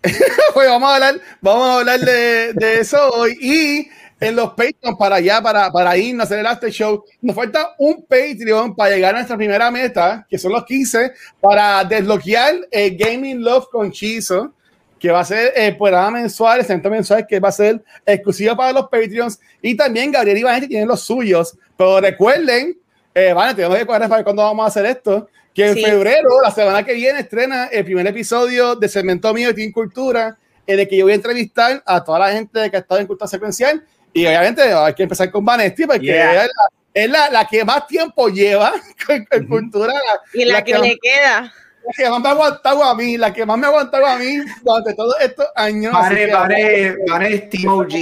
<laughs> pues vamos a hablar, vamos a hablar de, de eso hoy. Y en los Patreons, para allá, para, para irnos a hacer el after show, nos falta un Patreon para llegar a nuestra primera meta, que son los 15, para desbloquear el Gaming Love con Chizo, que va a ser el programa mensual, el centro mensual, que va a ser exclusivo para los Patreons. Y también Gabriel y Vanessa tienen los suyos. Pero recuerden Eh, vale, tenemos que cuadrar para ver cuándo vamos a hacer esto. Que en Sí. febrero, la semana que viene, estrena el primer episodio de Segmento Mío de Team Cultura, en el que yo voy a entrevistar a toda la gente que ha estado en Cultura Secuencial. Y obviamente hay que empezar con Vanesti, porque Yeah. es, la, es la, la que más tiempo lleva <laughs> con, con Cultura. La, Y la, que, más- le queda. La que más me ha aguantado a mí, la que más me ha aguantado a mí durante todos estos años. es Team OG.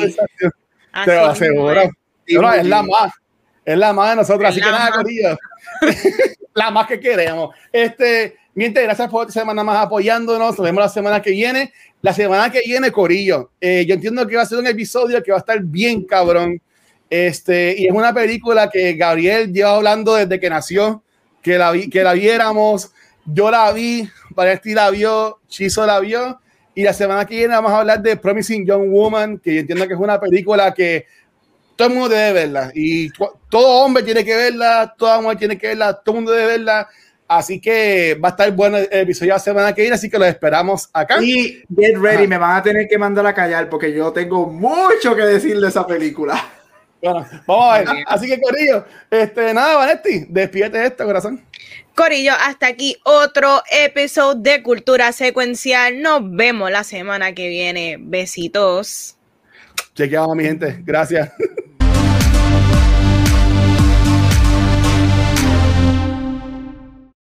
Así Te lo aseguro. es. Pero es la más. Es la más de nosotros. Así que nada. Corillo. <laughs> la más que queremos. Este, mi gente, gracias por esta semana más apoyándonos. Nos vemos la semana que viene. La semana que viene, Corillo. eh, yo entiendo que va a ser un episodio que va a estar bien cabrón. Este, y es una película que Gabriel lleva hablando desde que nació, que la, vi, que la viéramos. Yo la vi, Vanesti la vio, Chizo la vio. Y la semana que viene vamos a hablar de Promising Young Woman, que yo entiendo que es una película que todo el mundo debe verla. Y todo hombre tiene que verla, toda mujer tiene que verla, todo el mundo debe verla. Así que va a estar bueno el episodio la semana que viene, así que lo esperamos acá. Y get ready, Ajá. me van a tener que mandar a callar porque yo tengo mucho que decir de esa película. Bueno, vamos a ver. Así que, Corillo, este, nada, Vanetti, despídete de esto, corazón. Corillo, hasta aquí otro episodio de Cultura Secuencial. Nos vemos la semana que viene. Besitos. Chequeamos, mi gente. Gracias. <laughs>